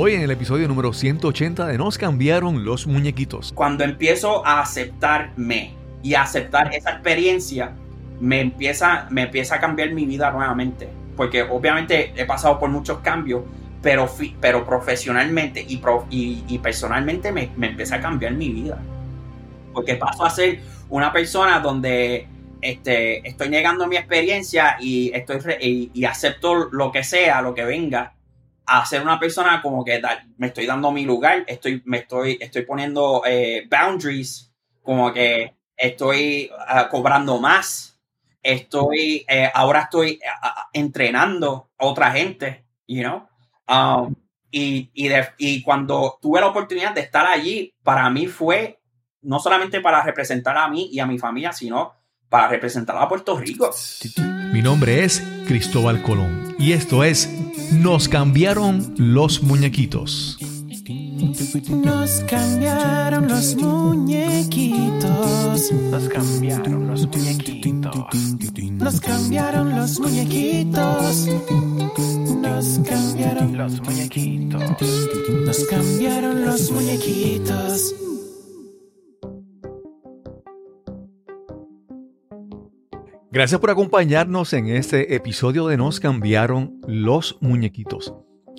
Hoy en el episodio número 180 de Nos cambiaron los muñequitos. Cuando empiezo a aceptarme y a aceptar esa experiencia, me empieza, me empieza a cambiar mi vida nuevamente. Porque obviamente he pasado por muchos cambios, pero, pero profesionalmente y, y, personalmente me, me empieza a cambiar mi vida. Porque paso a ser una persona donde este, estoy negando mi experiencia y, estoy y, acepto lo que sea, lo que venga, a ser una persona como que me estoy dando mi lugar, estoy, me estoy, estoy poniendo eh, boundaries, como que estoy ah, cobrando más, estoy, eh, ahora estoy entrenando a otra gente, you know. Um, y, y, y cuando tuve la oportunidad de estar allí, para mí fue no solamente para representar a mí y a mi familia, sino para representar a Puerto Rico. Mi nombre es Cristóbal Colón y esto es Nos cambiaron los muñequitos. Nos cambiaron los muñequitos. Nos cambiaron los muñequitos. Nos cambiaron los muñequitos. Nos cambiaron los muñequitos. Nos cambiaron los muñequitos. Gracias por acompañarnos en este episodio de Nos cambiaron los muñequitos,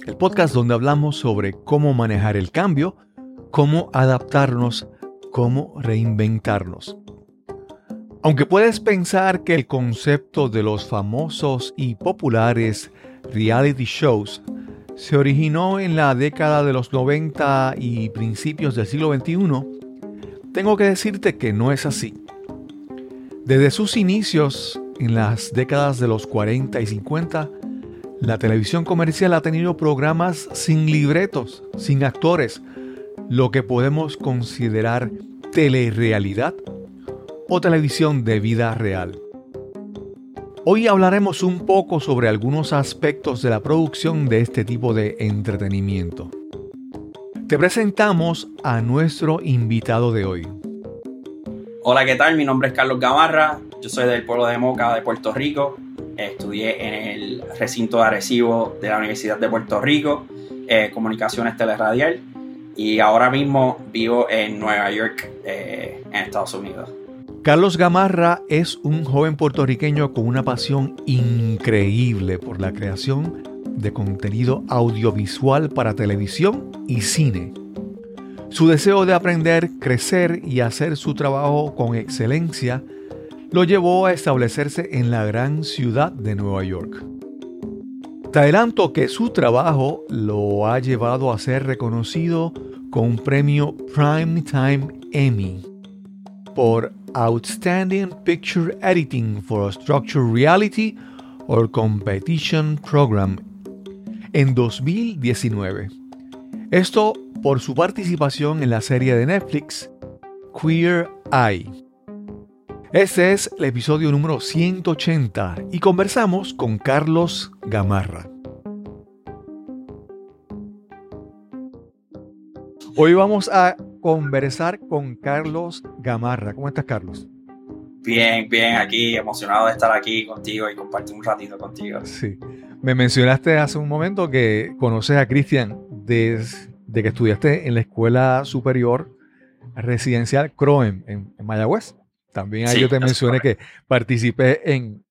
el podcast donde hablamos sobre cómo manejar el cambio, cómo adaptarnos, cómo reinventarnos. Aunque puedes pensar que el concepto de los famosos y populares reality shows se originó en la década de los 90 y principios del siglo XXI, tengo que decirte que no es así. Desde sus inicios, en las décadas de los 40 y 50, la televisión comercial ha tenido programas sin libretos, sin actores, lo que podemos considerar telerrealidad o televisión de vida real. Hoy hablaremos un poco sobre algunos aspectos de la producción de este tipo de entretenimiento. Te presentamos a nuestro invitado de hoy. Hola, ¿qué tal? Mi nombre es Carlos Gamarra, yo soy del pueblo de Moca de Puerto Rico. Estudié en el recinto de Arecibo de la Universidad de Puerto Rico, eh, Comunicaciones Teleradial, y ahora mismo vivo en Nueva York, eh, en Estados Unidos. Carlos Gamarra es un joven puertorriqueño con una pasión increíble por la creación de contenido audiovisual para televisión y cine. Su deseo de aprender, crecer y hacer su trabajo con excelencia lo llevó a establecerse en la gran ciudad de Nueva York. Te que su trabajo lo ha llevado a ser reconocido con un premio Primetime Emmy por Outstanding Picture Editing for a Structured Reality or Competition Program en 2019. Esto por su participación en la serie de Netflix Queer Eye. Este es el episodio número 180 y conversamos con Carlos Gamarra. Hoy vamos a conversar con Carlos Gamarra. ¿Cómo estás, Carlos? Bien, bien, aquí emocionado de estar aquí contigo y compartir un ratito contigo. Sí. Me mencionaste hace un momento que conoces a Cristian desde de que estudiaste en la Escuela Superior Residencial CROEM en, Mayagüez. También ahí yo te mencioné que participé en,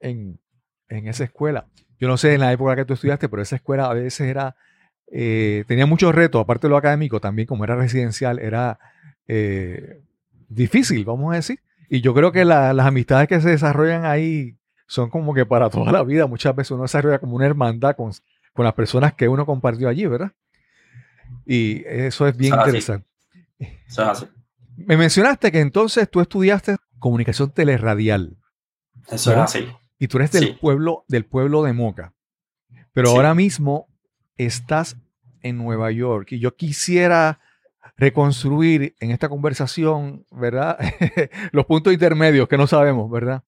esa escuela. Yo no sé en la época que tú estudiaste, pero esa escuela a veces era, eh, tenía muchos retos, aparte de lo académico, también como era residencial, era eh, difícil, vamos a decir. Y yo creo que las amistades que se desarrollan ahí son como que para toda la vida. Muchas veces uno desarrolla como una hermandad con, con las personas que uno compartió allí, ¿verdad? Y eso es bien interesante. Me mencionaste que entonces tú estudiaste comunicación teleradial. Eso es así. Y tú eres del pueblo del pueblo de Moca. Pero ahora mismo estás en Nueva York y yo quisiera reconstruir en esta conversación, ¿verdad? Los puntos intermedios que no sabemos, ¿verdad?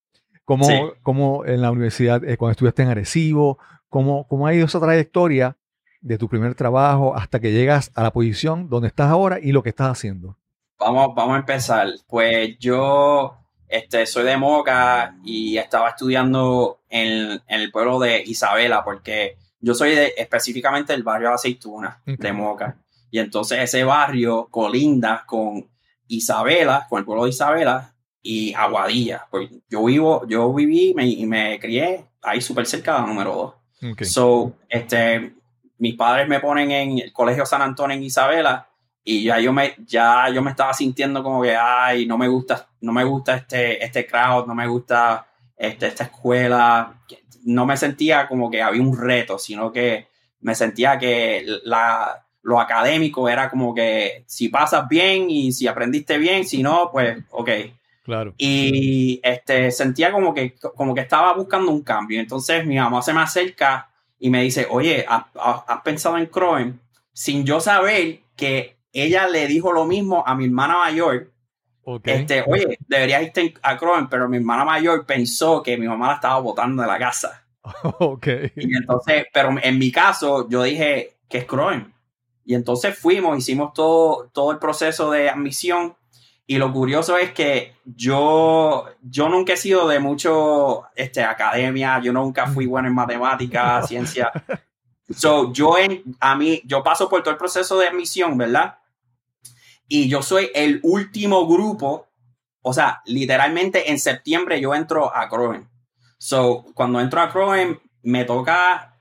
Cómo, en la universidad, eh, cuando estudiaste en Arecibo, cómo, cómo ha ido esa trayectoria de tu primer trabajo hasta que llegas a la posición donde estás ahora y lo que estás haciendo? Vamos, vamos a empezar. Pues yo este, soy de Moca y estaba estudiando en, el pueblo de Isabela porque yo soy de, específicamente del barrio de Aceituna, de Moca. Y entonces ese barrio colinda con Isabela, con el pueblo de Isabela y Aguadilla. Pues yo vivo, yo viví me- y me crié ahí súper cerca de la número 2. Ok. So, este, mis padres me ponen en el colegio San Antonio en Isabela y ya yo me, ya yo me estaba sintiendo como que, ay, no me gusta, no me gusta este, este crowd, no me gusta este, esta escuela. No me sentía como que había un reto, sino que me sentía que la, lo académico era como que si pasas bien y si aprendiste bien, si no, pues, ok. Claro. Y este, sentía como que, como que estaba buscando un cambio. Entonces mi mamá se me acerca y me dice, oye, ¿has, pensado en Croen? Sin yo saber que ella le dijo lo mismo a mi hermana mayor. Este, oye, deberías irte a Croen, pero mi hermana mayor pensó que mi mamá la estaba botando de la casa. ok. Y entonces, pero en mi caso, yo dije que es Croen. Y entonces fuimos, hicimos todo, todo el proceso de admisión. Y lo curioso es que yo, yo nunca he sido de mucho este, academia, yo nunca fui bueno en matemáticas, ciencia. So, yo, en, a mí, yo paso por todo el proceso de admisión, ¿verdad? Y yo soy el último grupo, o sea, literalmente en septiembre yo entro a Croen. So, cuando entro a Croen, me toca,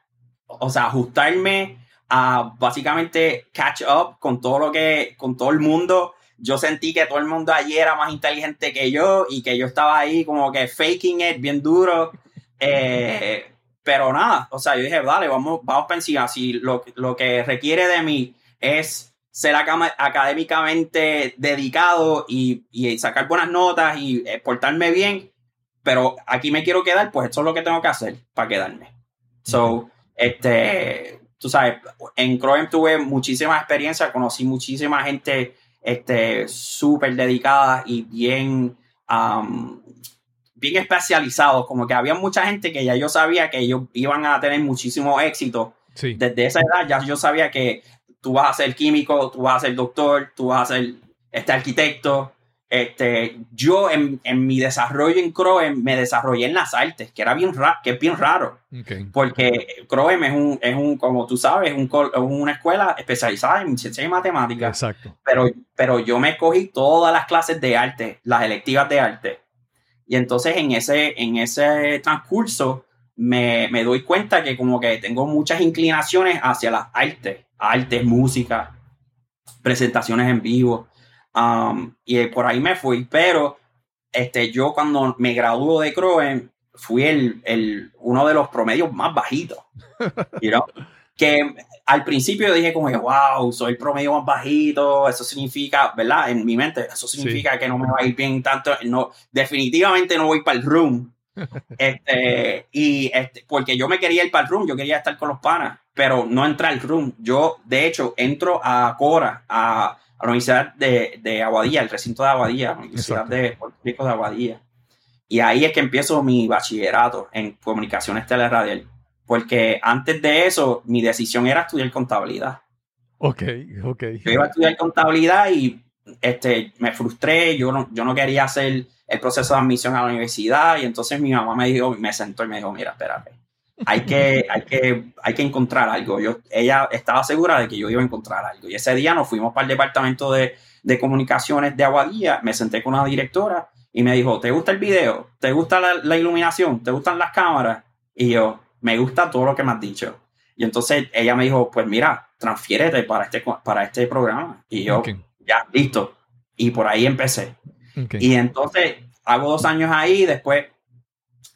o sea, ajustarme a básicamente catch up con todo lo que, con todo el mundo. Yo sentí que todo el mundo allí era más inteligente que yo y que yo estaba ahí como que faking it bien duro. Eh, pero nada, o sea, yo dije, dale, vamos, vamos para encima. Si lo, lo que requiere de mí es ser académicamente dedicado y, y sacar buenas notas y eh, portarme bien, pero aquí me quiero quedar, pues esto es lo que tengo que hacer para quedarme. So, este, tú sabes, en Croem tuve muchísima experiencia, conocí muchísima gente este, súper dedicada y bien, um, bien especializados, como que había mucha gente que ya yo sabía que ellos iban a tener muchísimo éxito. Sí. Desde esa edad ya yo sabía que tú vas a ser químico, tú vas a ser doctor, tú vas a ser este arquitecto. Este, yo en, en mi desarrollo en Croem me desarrollé en las artes, que era bien ra- que es bien raro, porque Croem es un, es un, como tú sabes, un una escuela especializada en ciencia y matemáticas Exacto. pero, pero yo me cogí todas las clases de arte, las electivas de arte. Y entonces en ese, en ese transcurso me, me doy cuenta que como que tengo muchas inclinaciones hacia las artes, artes, música, presentaciones en vivo. Um, y por ahí me fui, pero este, yo cuando me graduó de Croen fui el, el, uno de los promedios más bajitos. You know? que al principio dije como que, wow, soy el promedio más bajito, eso significa, ¿verdad? En mi mente, eso significa que no me va a ir bien tanto, no, definitivamente no voy para el room. este, y este, porque yo me quería ir para el room, yo quería estar con los panas, pero no entré al room. Yo, de hecho, entro a Cora, a, a la Universidad de, de Aguadilla, el recinto de Aguadilla, la Universidad Exacto. de Puerto Rico de Aguadilla. Y ahí es que empiezo mi bachillerato en comunicaciones teleradial. Porque antes de eso, mi decisión era estudiar contabilidad. Ok, ok. Yo iba a estudiar contabilidad y este, me frustré, yo no, yo no quería hacer el proceso de admisión a la universidad y entonces mi mamá me dijo, me sentó y me dijo, mira, espérate, hay que, hay que, hay que encontrar algo. Yo, ella estaba segura de que yo iba a encontrar algo. Y ese día nos fuimos para el departamento de, de comunicaciones de Aguadilla, me senté con una directora y me dijo, ¿te gusta el video? ¿Te gusta la, la iluminación? ¿Te gustan las cámaras? Y yo, me gusta todo lo que me has dicho. Y entonces ella me dijo, pues mira, transfiérete para este, para este programa. Y yo, ya, listo. Y por ahí empecé. Y entonces hago dos años ahí, después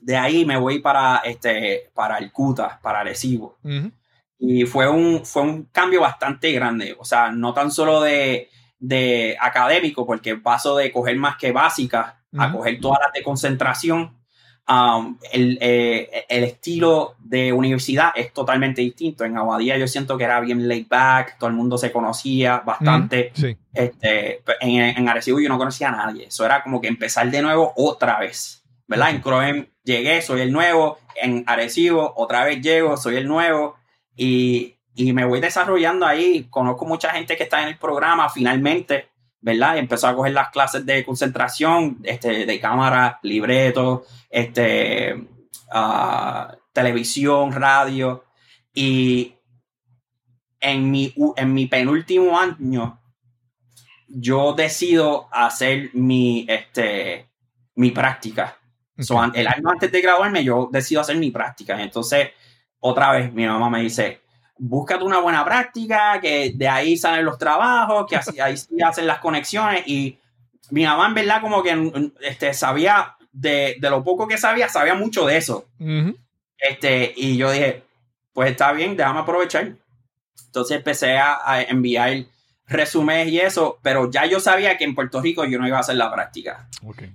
de ahí me voy para, este, para el CUTA, para Arecibo. Ujú. Y fue un, fue un cambio bastante grande. O sea, no tan solo de, de académico, porque paso de coger más que básicas a Ujú. coger todas las de concentración. Um, el, eh, el estilo de universidad es totalmente distinto. En Aguadilla yo siento que era bien laid back, todo el mundo se conocía bastante. Sí, Este, en, en Arecibo yo no conocía a nadie. Eso era como que empezar de nuevo otra vez. ¿Verdad? En Croem llegué, soy el nuevo. En Arecibo otra vez llego, soy el nuevo. Y, y me voy desarrollando ahí. Conozco mucha gente que está en el programa finalmente. ¿Verdad? Empezó a coger las clases de concentración, este, de cámara, libreto, este, ah, televisión, radio. Y en mi, en mi penúltimo año, yo decido hacer mi, este, mi práctica. So, Ok. an- el año antes de graduarme, yo decido hacer mi práctica. Entonces, otra vez, mi mamá me dice, búscate una buena práctica, que de ahí salen los trabajos, que así, ahí sí hacen las conexiones. Y mi mamá, en verdad, como que mm, este, sabía, de, de lo poco que sabía, sabía mucho de eso. Ujú. Este, y yo dije, pues está bien, déjame aprovechar. Entonces empecé a, a enviar resúmenes y eso, pero ya yo sabía que en Puerto Rico yo no iba a hacer la práctica,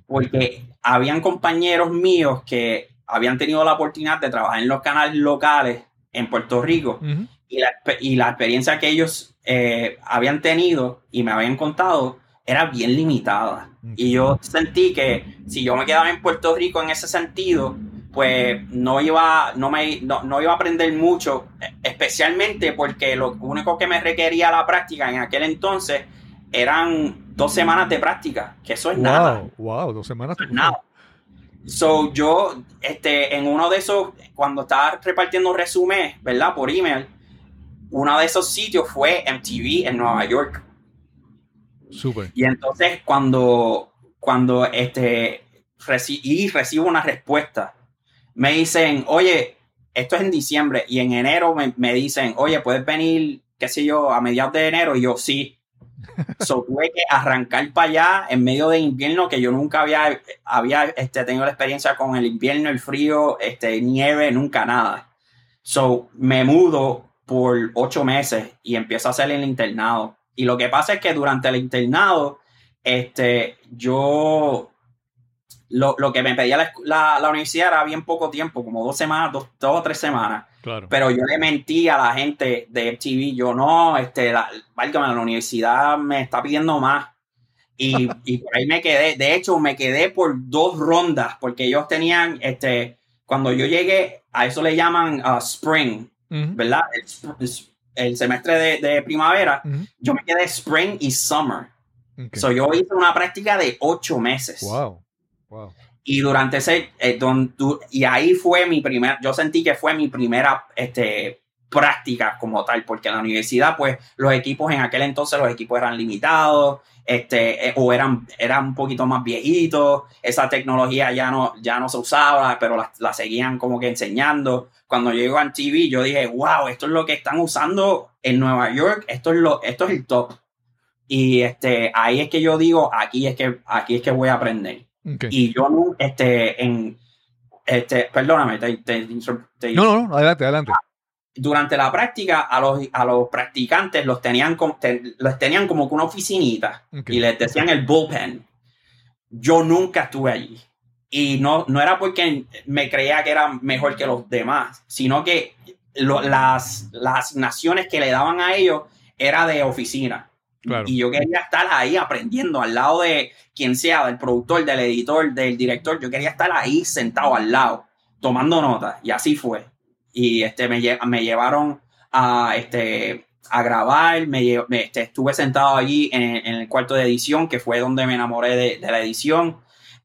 porque habían compañeros míos que habían tenido la oportunidad de trabajar en los canales locales en Puerto Rico y la, y la experiencia que ellos eh, habían tenido y me habían contado era bien limitada. Y yo sentí que si yo me quedaba en Puerto Rico en ese sentido, pues no iba, no me, no, no iba a aprender mucho, especialmente porque lo único que me requería la práctica en aquel entonces eran dos semanas de práctica, que eso es nada. Wow, dos semanas. Eso es nada. So, yo, este, en uno de esos, cuando estaba repartiendo resumen, ¿verdad? Por email, uno de esos sitios fue MTV en Nueva York. Súper. Y entonces cuando, cuando este, reci- y recibo una respuesta, me dicen, oye, esto es en diciembre y en enero me, me dicen, oye, puedes venir, qué sé yo, a mediados de enero y yo sí. So, tuve que arrancar para allá en medio de invierno que yo nunca había, había este, tenido la experiencia con el invierno, el frío, este, nieve, nunca nada. So, me mudo por ocho meses y empiezo a hacer el internado. Y lo que pasa es que durante el internado, este, yo, lo, lo que me pedía la, la- la universidad era bien poco tiempo, como dos semanas, dos, dos o tres semanas. Claro. Pero yo le mentí a la gente de MTV, yo no, este, la, válgame, la universidad me está pidiendo más. Y, y por ahí me quedé, de hecho me quedé por dos rondas, porque ellos tenían, este, cuando yo llegué, a eso le llaman uh, spring. ¿verdad? El, semestre de, de primavera, yo me quedé spring y summer. So yo hice una práctica de ocho meses. Wow. Wow. Y durante ese, eh, y ahí fue mi primera, yo sentí que fue mi primera este, práctica como tal, porque en la universidad, pues los equipos en aquel entonces, los equipos eran limitados, este, eh, o eran, eran un poquito más viejitos, esa tecnología ya no, ya no se usaba, pero la, la seguían como que enseñando. Cuando yo llego a TV, yo dije, wow, esto es lo que están usando en Nueva York, esto es, lo, esto es el top. Y este, ahí es que yo digo, aquí es que, aquí es que voy a aprender. Y yo no, este, en, este, perdóname, te- te- te- No, no, no, adelante, adelante. durante la práctica a los, a los practicantes los tenían, como, los tenían como una oficinita y les decían el bullpen. Yo nunca estuve allí. Y no, no era porque me creía que era mejor que los demás, sino que lo- las, las asignaciones que le daban a ellos era de oficina. Claro. Y yo quería estar ahí aprendiendo al lado de quien sea, del productor, del editor, del director. Yo quería estar ahí sentado al lado, tomando notas. Y así fue. Y este, me, lle- me llevaron a, este, a grabar. Me, me- este, estuve sentado allí en, en el cuarto de edición, que fue donde me enamoré de, de la edición.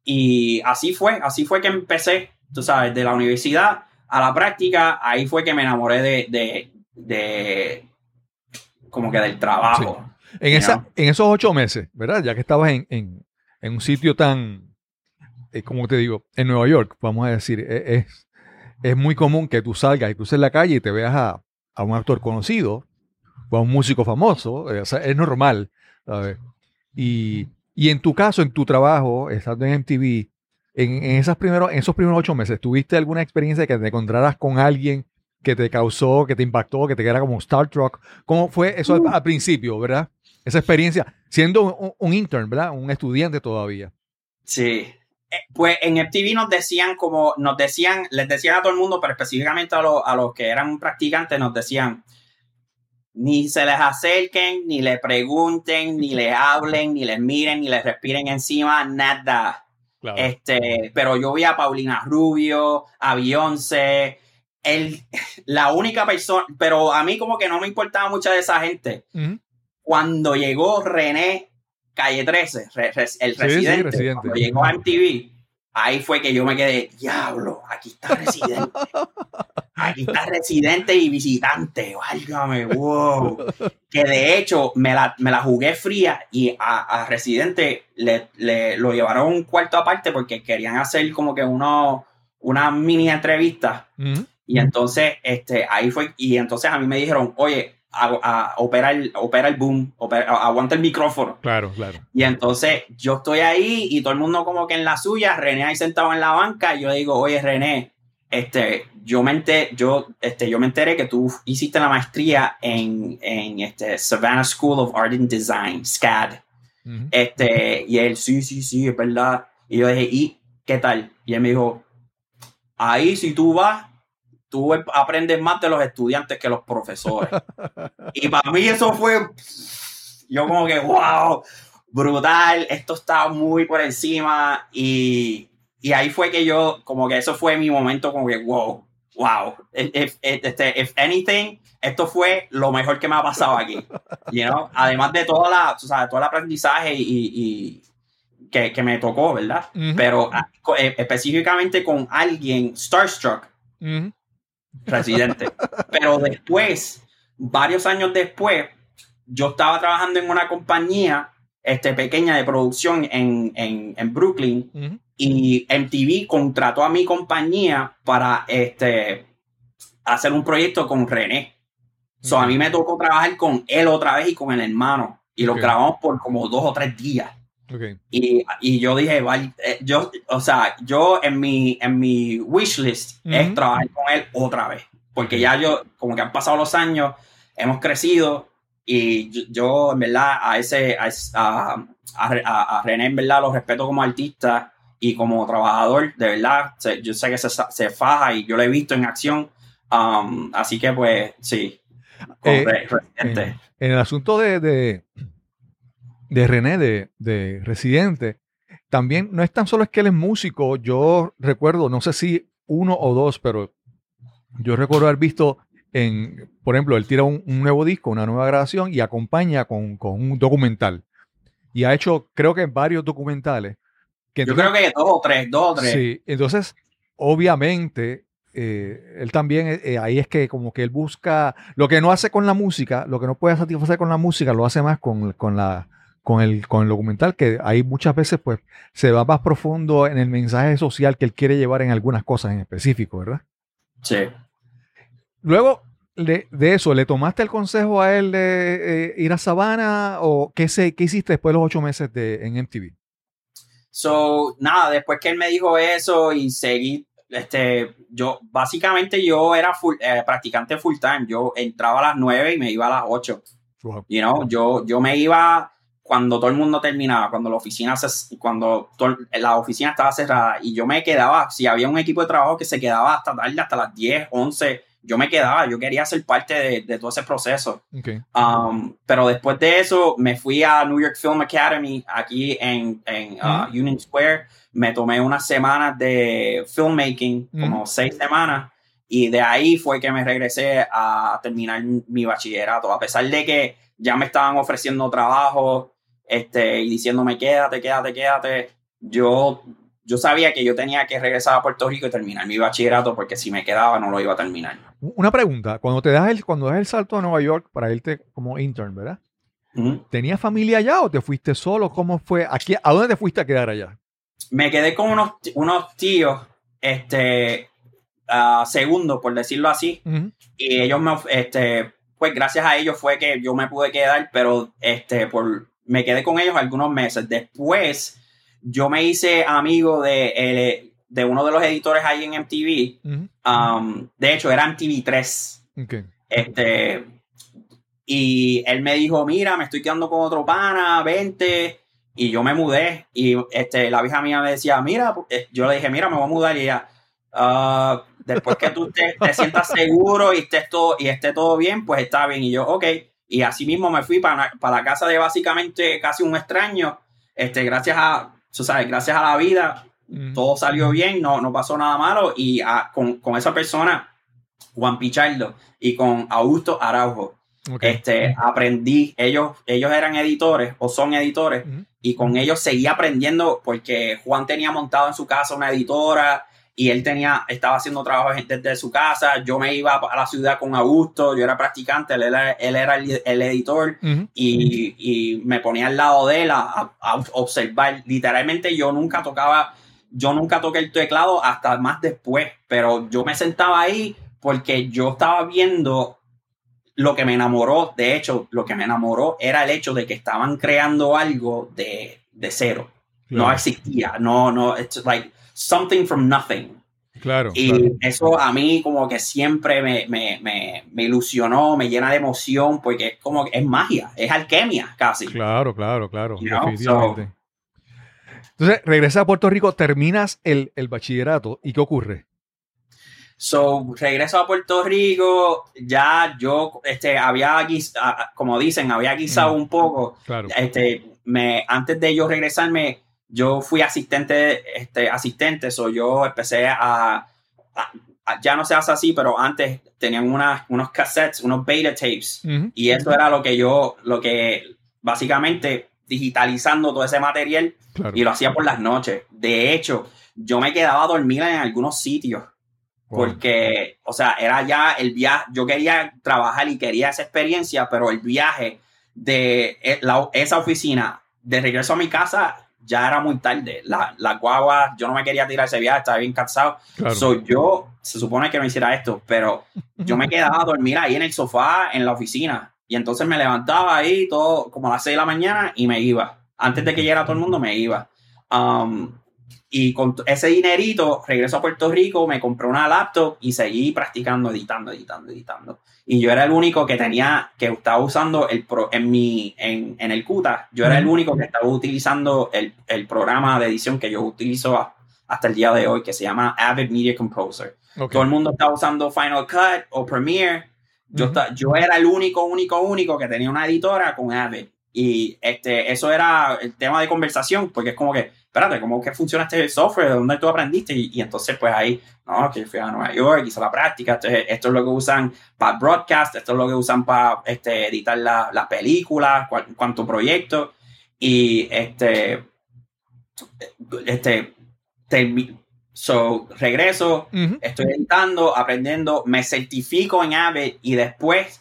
Y así fue, así fue que empecé, tú sabes, de la universidad a la práctica. Ahí fue que me enamoré de, de, de como que del trabajo. En, esa, en esos ocho meses, ¿verdad? Ya que estabas en, en- en un sitio tan, eh, como te digo, en Nueva York, vamos a decir, e- es, es muy común que tú salgas y cruces la calle y te veas a, a un actor conocido o a un músico famoso, eh, o sea, es normal, ¿sabes? Y, y en tu caso, en tu trabajo, estando en MTV, en, en esas primeros, en esos primeros ocho meses, ¿tuviste alguna experiencia que te encontraras con alguien que te causó, que te impactó, que te quedara como Star Trek? ¿Cómo fue eso al, al principio, verdad? Esa experiencia, siendo un, un intern, ¿verdad? Un estudiante todavía. Sí. Eh, Pues en MTV nos decían como, nos decían, les decían a todo el mundo, pero específicamente a, los- a los que eran practicantes, nos decían, ni se les acerquen, ni le pregunten, ni le hablen, ni les miren, ni les respiren encima, nada. Claro. Este, pero yo vi a Paulina Rubio, a Beyoncé, el, la única persona, pero a mí como que no me importaba mucha de esa gente. Cuando llegó René Calle 13, re- res- el Sí, sí, residente, cuando llegó a MTV, ahí fue que yo me quedé, diablo, aquí está Residente. aquí está residente y visitante, válgame, wow. Que de hecho me la, me la jugué fría y a, a residente le, le- lo llevaron un cuarto aparte porque querían hacer como que uno, una mini entrevista. Ujú. Y entonces, este, ahí fue, y entonces a mí me dijeron, oye, a, a- opera, el, opera el boom, opera- aguanta el micrófono. Claro, claro. Y entonces yo estoy ahí y todo el mundo como que en la suya, René ahí sentado en la banca, y yo le digo, oye René, este, yo me enteré, yo, este, yo me enteré que tú hiciste la maestría en, en este, Savannah School of Art and Design, SCAD. Este, y él, sí, sí, sí, es verdad. Y yo dije, ¿y qué tal? Y él me dijo, ahí si tú vas, tú aprendes más de los estudiantes que los profesores. y para mí eso fue, yo como que, wow, brutal, esto está muy por encima. Y, y ahí fue que yo, como que eso fue mi momento, como que, wow, wow. If, este, if anything, esto fue lo mejor que me ha pasado aquí. You know? Además de toda la, tú sabes, todo el aprendizaje y, y- que, que me tocó, ¿verdad? Ujú. Pero ah, co- eh, específicamente con alguien starstruck, Ujú. Residente. Pero después, varios años después, yo estaba trabajando en una compañía este, pequeña de producción en, en, en Brooklyn y MTV contrató a mi compañía para este, hacer un proyecto con René. So, a mí me tocó trabajar con él otra vez y con el hermano. Y lo grabamos por como dos o tres días. Ok. Y, y yo dije, vale, eh, yo, o sea, yo en mi, en mi wish list es trabajar con él otra vez. Porque ya yo, como que han pasado los años, hemos crecido y yo, yo, en verdad, a ese, a, a, a, a- René, en verdad, lo respeto como artista y como trabajador, de verdad, se- yo sé que se, se faja y yo lo he visto en acción. Um, así que, pues, sí. Eh, Residente. En el asunto de, de, de René, de, de Residente, también no es tan solo es que él es músico. Yo recuerdo, no sé si uno o dos, pero yo recuerdo haber visto en, por ejemplo, él tira un, un nuevo disco, una nueva grabación y acompaña con, con un documental. Y ha hecho, creo que varios documentales. Que Yo entonces- creo que dos o tres, dos o tres. Sí, entonces, obviamente, eh, él también, eh, eh, ahí es que como que él busca, lo que no hace con la música, lo que no puede satisfacer con la música, lo hace más con, con la, con el, con el documental, que ahí muchas veces pues se va más profundo en el mensaje social que él quiere llevar en algunas cosas en específico, ¿verdad? Sí. Luego de eso, ¿le tomaste el consejo a él de eh, ir a Sabana o qué, se, qué hiciste después de los ocho meses de, en MTV? So, nada, después que él me dijo eso y seguí, este, yo, básicamente yo era full- eh, practicante full time. Yo entraba a las 9 y me iba a las 8. Wow. You know, yo, yo me iba cuando todo el mundo terminaba, cuando la oficina se, cuando to- la oficina estaba cerrada y yo me quedaba, si había un equipo de trabajo que se quedaba hasta tarde, hasta las 10, 11, yo me quedaba, yo quería ser parte de, de todo ese proceso. Ok. Um, pero después de eso me fui a New York Film Academy aquí en, en uh, Union Square. Me tomé unas semanas de filmmaking, como seis semanas, y de ahí fue que me regresé a terminar mi bachillerato. A pesar de que ya me estaban ofreciendo trabajo este, y diciéndome quédate, quédate, quédate, yo, yo sabía que yo tenía que regresar a Puerto Rico y terminar mi bachillerato porque si me quedaba no lo iba a terminar. Una pregunta, cuando te das el, cuando das el salto a Nueva York para irte como intern, ¿verdad? ¿Tenías familia allá o te fuiste solo? ¿Cómo fue? Aquí, ¿A dónde te fuiste a quedar allá? me quedé con unos, unos tíos, este, segundos, por decirlo así, y ellos me, este, pues gracias a ellos fue que yo me pude quedar, pero este, por, me quedé con ellos algunos meses. Después, yo me hice amigo de, de uno de los editores ahí en MTV, um, de hecho era MTV3, Ok. este, y él me dijo, mira, me estoy quedando con otro pana, vente. Y yo me mudé. Y este, la vieja mía me decía, mira, eh, yo le dije, mira, me voy a mudar. Y ella, "Ah, después que tú te, te sientas seguro y, estés todo, y esté todo bien, pues está bien. Y yo, ok. Y así mismo me fui para, para la casa de básicamente casi un extraño. Este, gracias a, tú sabes, gracias a la vida, todo salió bien, no, no pasó nada malo. Y ah, con, con esa persona, Juan Pichardo, y con Augusto Araujo, Ok. este, aprendí, ellos, ellos eran editores o son editores y con ellos seguí aprendiendo porque Juan tenía montado en su casa una editora y él tenía, estaba haciendo trabajo desde su casa, yo me iba a la ciudad con Augusto, yo era practicante, él era, él era el, el editor Ujú. y, y me ponía al lado de él a, a observar. Literalmente yo nunca tocaba, yo nunca toqué el teclado hasta más después, pero yo me sentaba ahí porque yo estaba viendo lo que me enamoró, de hecho, lo que me enamoró era el hecho de que estaban creando algo de, de cero. No existía, no, no, it's like something from nothing. Claro. Y claro. eso a mí como que siempre me, me, me, me ilusionó, me llena de emoción, porque es como que es magia, es alquimia casi. Claro, claro, claro, You know, definitivamente. Entonces, regresas a Puerto Rico, terminas el, el bachillerato y ¿qué ocurre? So, regreso a Puerto Rico, ya yo este, había, como dicen, había guisado Mm. un poco. Claro. Este, me, antes de yo regresarme, yo fui asistente, este, asistente, so yo empecé a, a- a- ya no se hace así, pero antes tenían unas, unos cassettes, unos beta tapes, Ujú. y eso era lo que yo, lo que básicamente digitalizando todo ese material Claro. y lo hacía por las noches. De hecho, yo me quedaba a dormir en algunos sitios Wow. porque, o sea, era ya el viaje, yo quería trabajar y quería esa experiencia, pero el viaje de e- la- esa oficina de regreso a mi casa ya era muy tarde. La, la guagua, yo no me quería tirar ese viaje, estaba bien cansado. Claro. So, yo, se supone que no hiciera esto, pero yo me quedaba a dormir ahí en el sofá, en la oficina. Y entonces me levantaba ahí todo como a las 6 de la mañana y me iba. Antes de que llegara todo el mundo, me iba. Um, y con ese dinerito, regreso a Puerto Rico, me compré una laptop y seguí practicando, editando, editando, editando. Y yo era el único que tenía, que estaba usando el pro, en mi, en, en el CUTA, yo era el único que estaba utilizando el, el programa de edición que yo utilizo a- hasta el día de hoy, que se llama Avid Media Composer. Ok. Todo el mundo está usando Final Cut o Premiere. Yo, Ujú. esta- yo era el único, único, único que tenía una editora con Avid. Y este, eso era el tema de conversación, porque es como que, espérate, ¿cómo que funciona este software? ¿De dónde tú aprendiste? Y, y entonces, pues ahí, no, que fui a Nueva York, hice la práctica. Entonces, esto es lo que usan para broadcast, esto es lo que usan para este, editar la- las películas, cual- cuánto proyecto. Y este, este, termi- so, regreso, estoy editando, aprendiendo, me certifico en Avid y después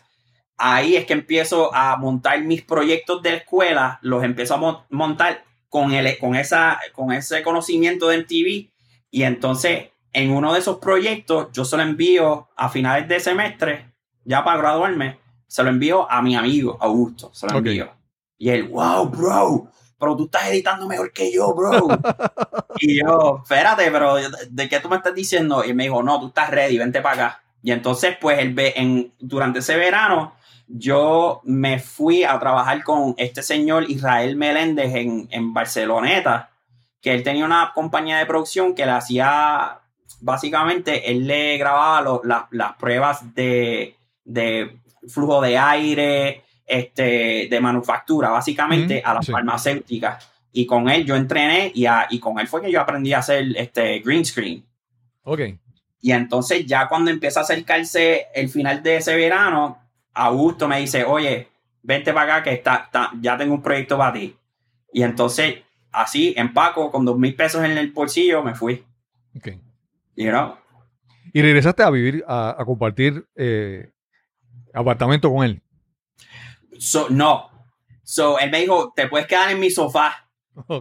ahí es que empiezo a montar mis proyectos de la escuela, los empiezo a mon- montar con, el, con, esa, con ese conocimiento de MTV y entonces en uno de esos proyectos yo se lo envío a finales de semestre, ya para graduarme, se lo envío a mi amigo Augusto, se lo Ok. envío. Y él, wow, bro, pero tú estás editando mejor que yo, bro. Y yo, espérate, pero ¿de qué tú me estás diciendo? Y me dijo, no, tú estás ready, vente para acá. Y entonces, pues, él ve en, durante ese verano, yo me fui a trabajar con este señor Israel Meléndez en, en Barceloneta, que él tenía una compañía de producción que le hacía, básicamente, él le grababa lo- la- las pruebas de, de flujo de aire, este, de manufactura, básicamente, Mm, a las sí. farmacéuticas y con él yo entrené y, a- y con él fue que yo aprendí a hacer este green screen. Ok. Y entonces ya cuando empieza a acercarse el final de ese verano, Augusto me dice, oye, vente para acá que está, está- ya tengo un proyecto para ti. Y entonces así, empaco, con dos mil pesos en el bolsillo, me fui. ok. You know? Y regresaste a vivir, a, a compartir eh, apartamento con él. So, no. So, él me dijo, te puedes quedar en mi sofá.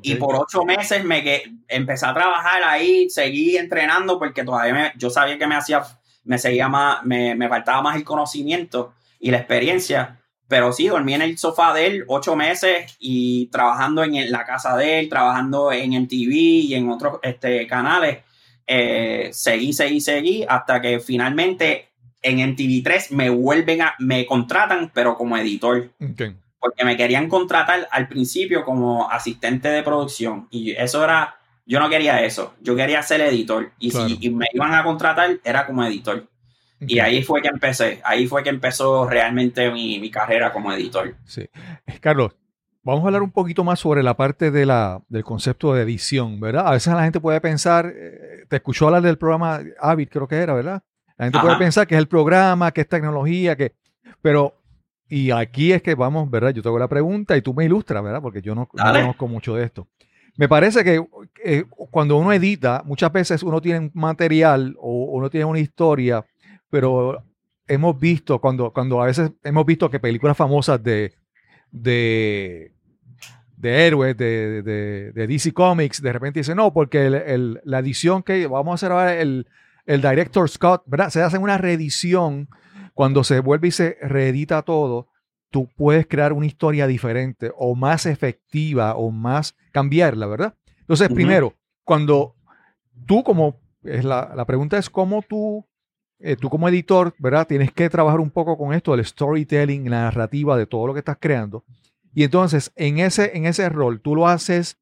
Y por ocho meses me que, empecé a trabajar ahí, seguí entrenando porque todavía me- yo sabía que me hacía, me seguía más, me, me faltaba más el conocimiento y la experiencia. Pero sí, dormí en el sofá de él ocho meses y trabajando en el- la casa de él, trabajando en MTV y en otros este, canales. Eh, seguí, seguí, seguí hasta que finalmente en MTV3 me vuelven a, me contratan, pero como editor Ok. porque me querían contratar al principio como asistente de producción y eso era, yo no quería eso, yo quería ser editor y Claro. si y me iban a contratar era como editor y ahí fue que empecé, ahí fue que empezó realmente mi, mi carrera como editor. Sí. Eh, Carlos, vamos a hablar un poquito más sobre la parte de la, del concepto de edición, ¿verdad? A veces la gente puede pensar, eh, te escuchó hablar del programa Avid, creo que era, ¿verdad? La gente puede Ajá. pensar que es el programa, que es tecnología, que... Pero, y aquí es que vamos, ¿verdad? Yo te hago la pregunta y tú me ilustras, ¿verdad? Porque yo no, no conozco mucho de esto. Me parece que eh, cuando uno edita, muchas veces uno tiene un material o uno tiene una historia, pero hemos visto, cuando, cuando a veces hemos visto que películas famosas de, de, de héroes, de, de- de DC Comics, de repente dicen, no, porque el- el- la edición que vamos a hacer ahora, el, el director Scott, ¿verdad? Se hace una reedición, cuando se vuelve y se reedita todo, tú puedes crear una historia diferente o más efectiva o más cambiarla, ¿verdad? Entonces, primero, cuando tú como, es la, la pregunta es cómo tú, eh, tú como editor, ¿verdad? Tienes que trabajar un poco con esto del storytelling, la narrativa de todo lo que estás creando. Y entonces, en ese, en ese rol, tú lo haces,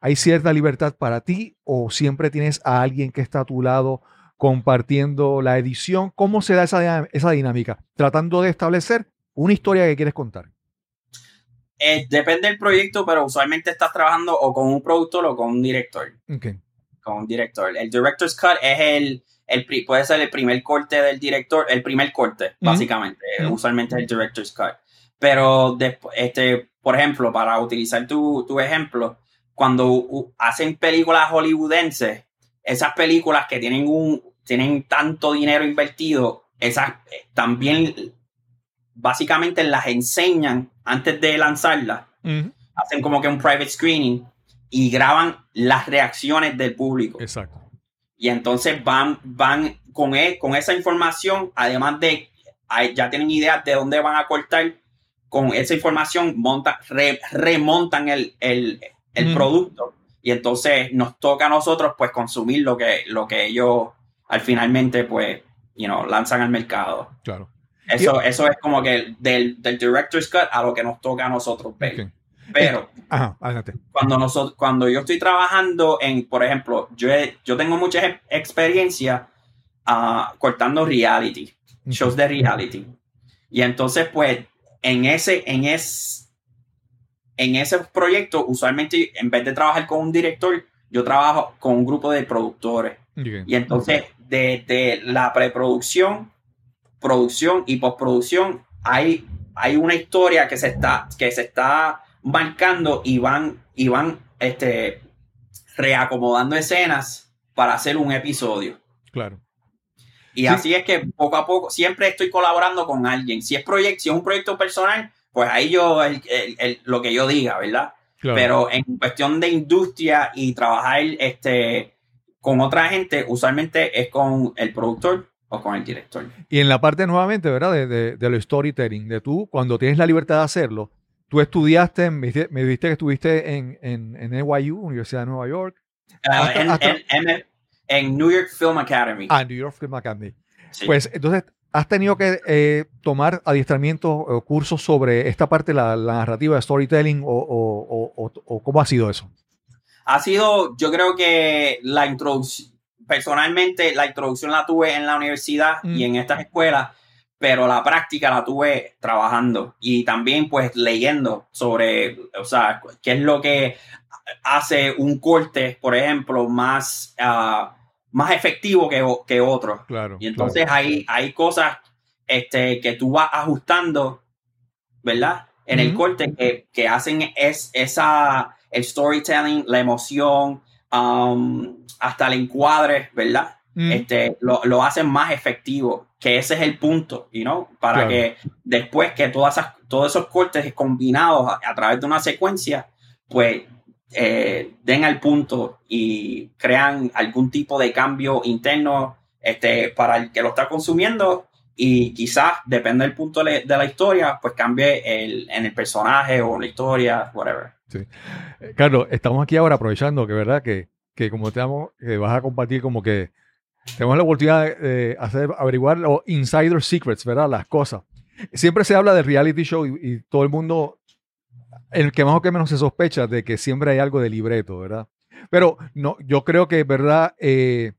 hay cierta libertad para ti o siempre tienes a alguien que está a tu lado compartiendo la edición. ¿Cómo se da esa, esa dinámica? Tratando de establecer una historia que quieres contar. Eh, depende del proyecto, pero usualmente estás trabajando o con un productor o con un director. Ok. Con un director. El director's cut es el, el pri- puede ser el primer corte del director, el primer corte, básicamente. Ujú. Usualmente el director's cut. Pero después, este, por ejemplo, para utilizar tu, tu ejemplo, cuando hacen películas hollywoodenses, esas películas que tienen un tienen tanto dinero invertido, esas eh, también básicamente las enseñan antes de lanzarlas hacen como que un private screening y graban las reacciones del público. Exacto. Y entonces van, van con, e- con esa información, además de ya tienen ideas de dónde van a cortar, con esa información monta, re- remontan el, el, el producto. Y entonces nos toca a nosotros pues consumir lo que, lo que ellos al finalmente pues you know, lanzan al mercado. Claro. Eso, eso es como que del, del director's cut a lo que nos toca a nosotros ver. Pero Ajá, cuando nosotros, cuando yo estoy trabajando en, por ejemplo, yo, he- yo tengo mucha experiencia ah, cortando reality, shows de reality. Y entonces, pues, en ese, en ese, en ese proyecto, usualmente, en vez de trabajar con un director, yo trabajo con un grupo de productores. Y entonces, desde la preproducción, producción y postproducción, hay, hay una historia que se está, que se está marcando y van, y van este, reacomodando escenas para hacer un episodio. Claro. Y Sí. así es que poco a poco siempre estoy colaborando con alguien. Si es proyecto, si es un proyecto personal, pues ahí yo el- el- el- lo que yo diga, ¿verdad? claro. Pero en cuestión de industria y trabajar este, con otra gente, usualmente es con el productor o con el director. Y en la parte nuevamente, ¿verdad? De, de, de lo storytelling, de tú, cuando tienes la libertad de hacerlo, tú estudiaste, me, dijiste- que estuviste en, en, en NYU, Universidad de Nueva York, Ah, Hasta- en, hasta- en- New York Film Academy. a New York Film Academy. Sí. Pues entonces, ¿has tenido que eh, tomar adiestramientos o cursos sobre esta parte, la, la narrativa de storytelling o, o- o- o- o cómo ha sido eso? ha sido, yo creo que la introducción, personalmente la introducción la tuve en la universidad Mm. y en estas escuelas, pero la práctica la tuve trabajando y también pues leyendo sobre, o sea, qué es lo que hace un corte, por ejemplo, más, ah, más efectivo que, que otro. Claro. Y entonces hay, hay cosas este, que tú vas ajustando, ¿verdad? En el corte que, que hacen es esa, el storytelling, la emoción, um, hasta el encuadre, ¿verdad? Mm, Este, lo, lo hacen más efectivo, que ese es el punto, you know? Para Claro. que después que todas esas, todos esos cortes combinados a, a través de una secuencia, pues eh, den al punto y crean algún tipo de cambio interno este, para el que lo está consumiendo y quizás, depende del punto de la historia, pues cambie el, en el personaje o la historia, whatever. Eh, Carlos, estamos aquí ahora aprovechando que, ¿verdad? Que, que como te amo, que vas a compartir como que tenemos la oportunidad de, hacer, averiguar los insider secrets, ¿verdad? Las cosas. Siempre se habla de reality show y, y todo el mundo, el que más o que menos se sospecha de que siempre hay algo de libreto, ¿verdad? Pero no, yo creo que, ¿verdad? Eh,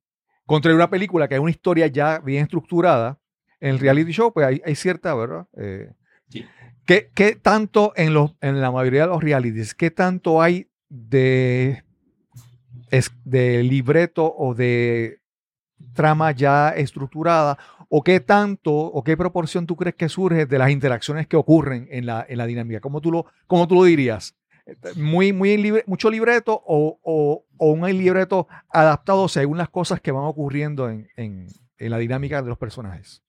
contra una película que hay una historia ya bien estructurada, en el reality show, pues hay, hay cierta, ¿verdad? Eh, Sí. ¿Qué, qué tanto en, los, en la mayoría de los realities, qué tanto hay de, es- de libreto o de trama ya estructurada? ¿O qué tanto o qué proporción tú crees que surge de las interacciones que ocurren en la, en la dinámica? ¿Cómo tú lo, cómo tú lo dirías? muy, muy libre, mucho libreto o, o, o un libreto adaptado según las cosas que van ocurriendo en, en, en la dinámica de los personajes.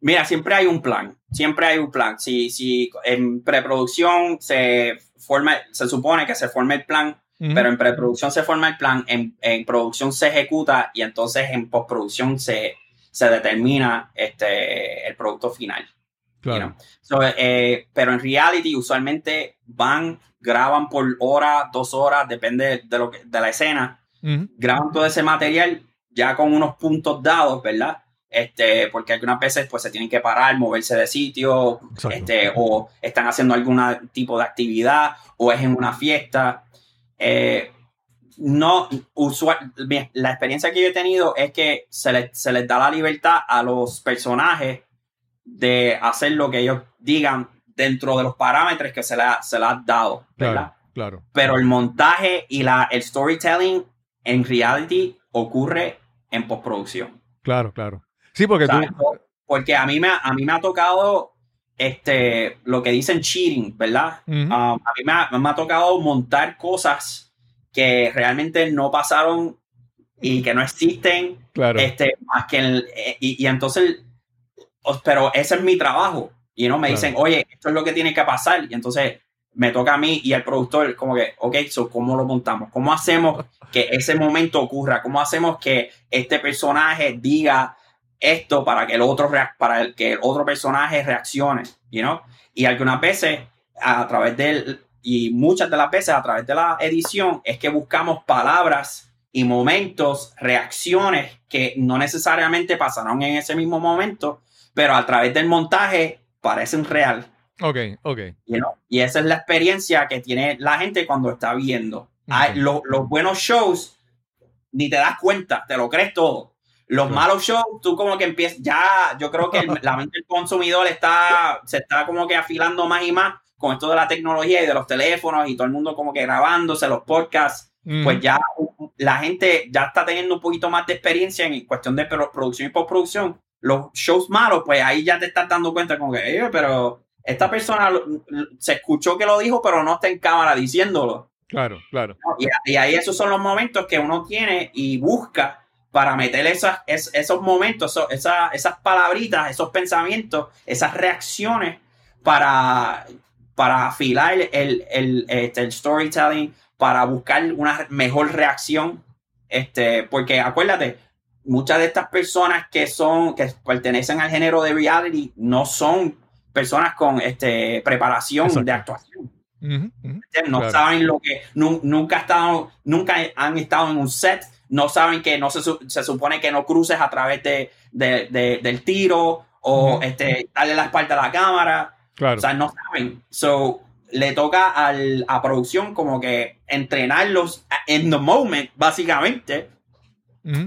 Mira, siempre hay un plan, siempre hay un plan. Si, si en preproducción se forma, se supone que se forma el plan, Pero en preproducción se forma el plan, en, en producción se ejecuta y entonces en postproducción se, se determina este, el producto final. you claro. know. So, eh, pero en reality usualmente van, graban por hora, dos horas, depende de, lo que, de la escena, Ujú. graban todo ese material ya con unos puntos dados, ¿verdad? Este, porque algunas veces pues se tienen que parar, moverse de sitio, Exacto. este, o están haciendo algún tipo de actividad, o es en una fiesta. Eh, no, usual, la experiencia que yo he tenido es que se, le- se les da la libertad a los personajes de hacer lo que ellos digan dentro de los parámetros que se les ha, se ha dado, ¿verdad? Claro, pero el montaje y la, el storytelling en reality ocurre en postproducción. Claro, claro. Sí, porque. Porque a mí, me, a mí me ha tocado este, lo que dicen cheating, ¿verdad? Um, a mí me ha, me ha tocado montar cosas que realmente no pasaron y que no existen, claro. este, más que el- eh, y, y entonces, pero ese es mi trabajo. Y no me Claro. dicen, oye, esto es lo que tiene que pasar. Y entonces me toca a mí y al productor, como que, ok, so, ¿cómo lo montamos? ¿Cómo hacemos que ese momento ocurra? ¿Cómo hacemos que este personaje diga esto para que el otro, para el- que el otro personaje reaccione? You know? Y algunas veces, a través del, y muchas de las veces a través de la edición, es que buscamos palabras y momentos, reacciones que no necesariamente pasaron en ese mismo momento, pero a través del montaje parecen real. Ok, ok. you know? Y esa es la experiencia que tiene la gente cuando está viendo. Hay- Ok. lo- los buenos shows, ni te das cuenta, te lo crees todo. Los Claro. malos shows, tú como que empiezas, ya, yo creo que el- la mente del consumidor está, se está como que afilando más y más con esto de la tecnología y de los teléfonos y todo el mundo como que grabándose los podcasts Ujú. pues ya la gente ya está teniendo un poquito más de experiencia en cuestión de pro- producción y postproducción. Los shows malos, pues ahí ya te estás dando cuenta como que, "Eh, pero esta persona se escuchó que lo dijo, pero no está en cámara diciéndolo. Claro, claro. Y, y ahí esos son los momentos que uno tiene y busca para meter esas, es- esos momentos, eso- esa- esas palabritas, esos pensamientos, esas reacciones para, para afilar el, el, este, el storytelling, para buscar una mejor reacción. Este, porque acuérdate, muchas de estas personas que son, que pertenecen al género de reality, no son personas con este, preparación Exacto. de actuación. No Claro. saben lo que nu- nunca estado, nunca han estado en un set, no saben que no se, se supone que no cruces a través de, de- de- del tiro o este, darle la espalda a la cámara. Claro. O sea, no saben. So, le toca al, a producción como que entrenarlos en the moment, básicamente,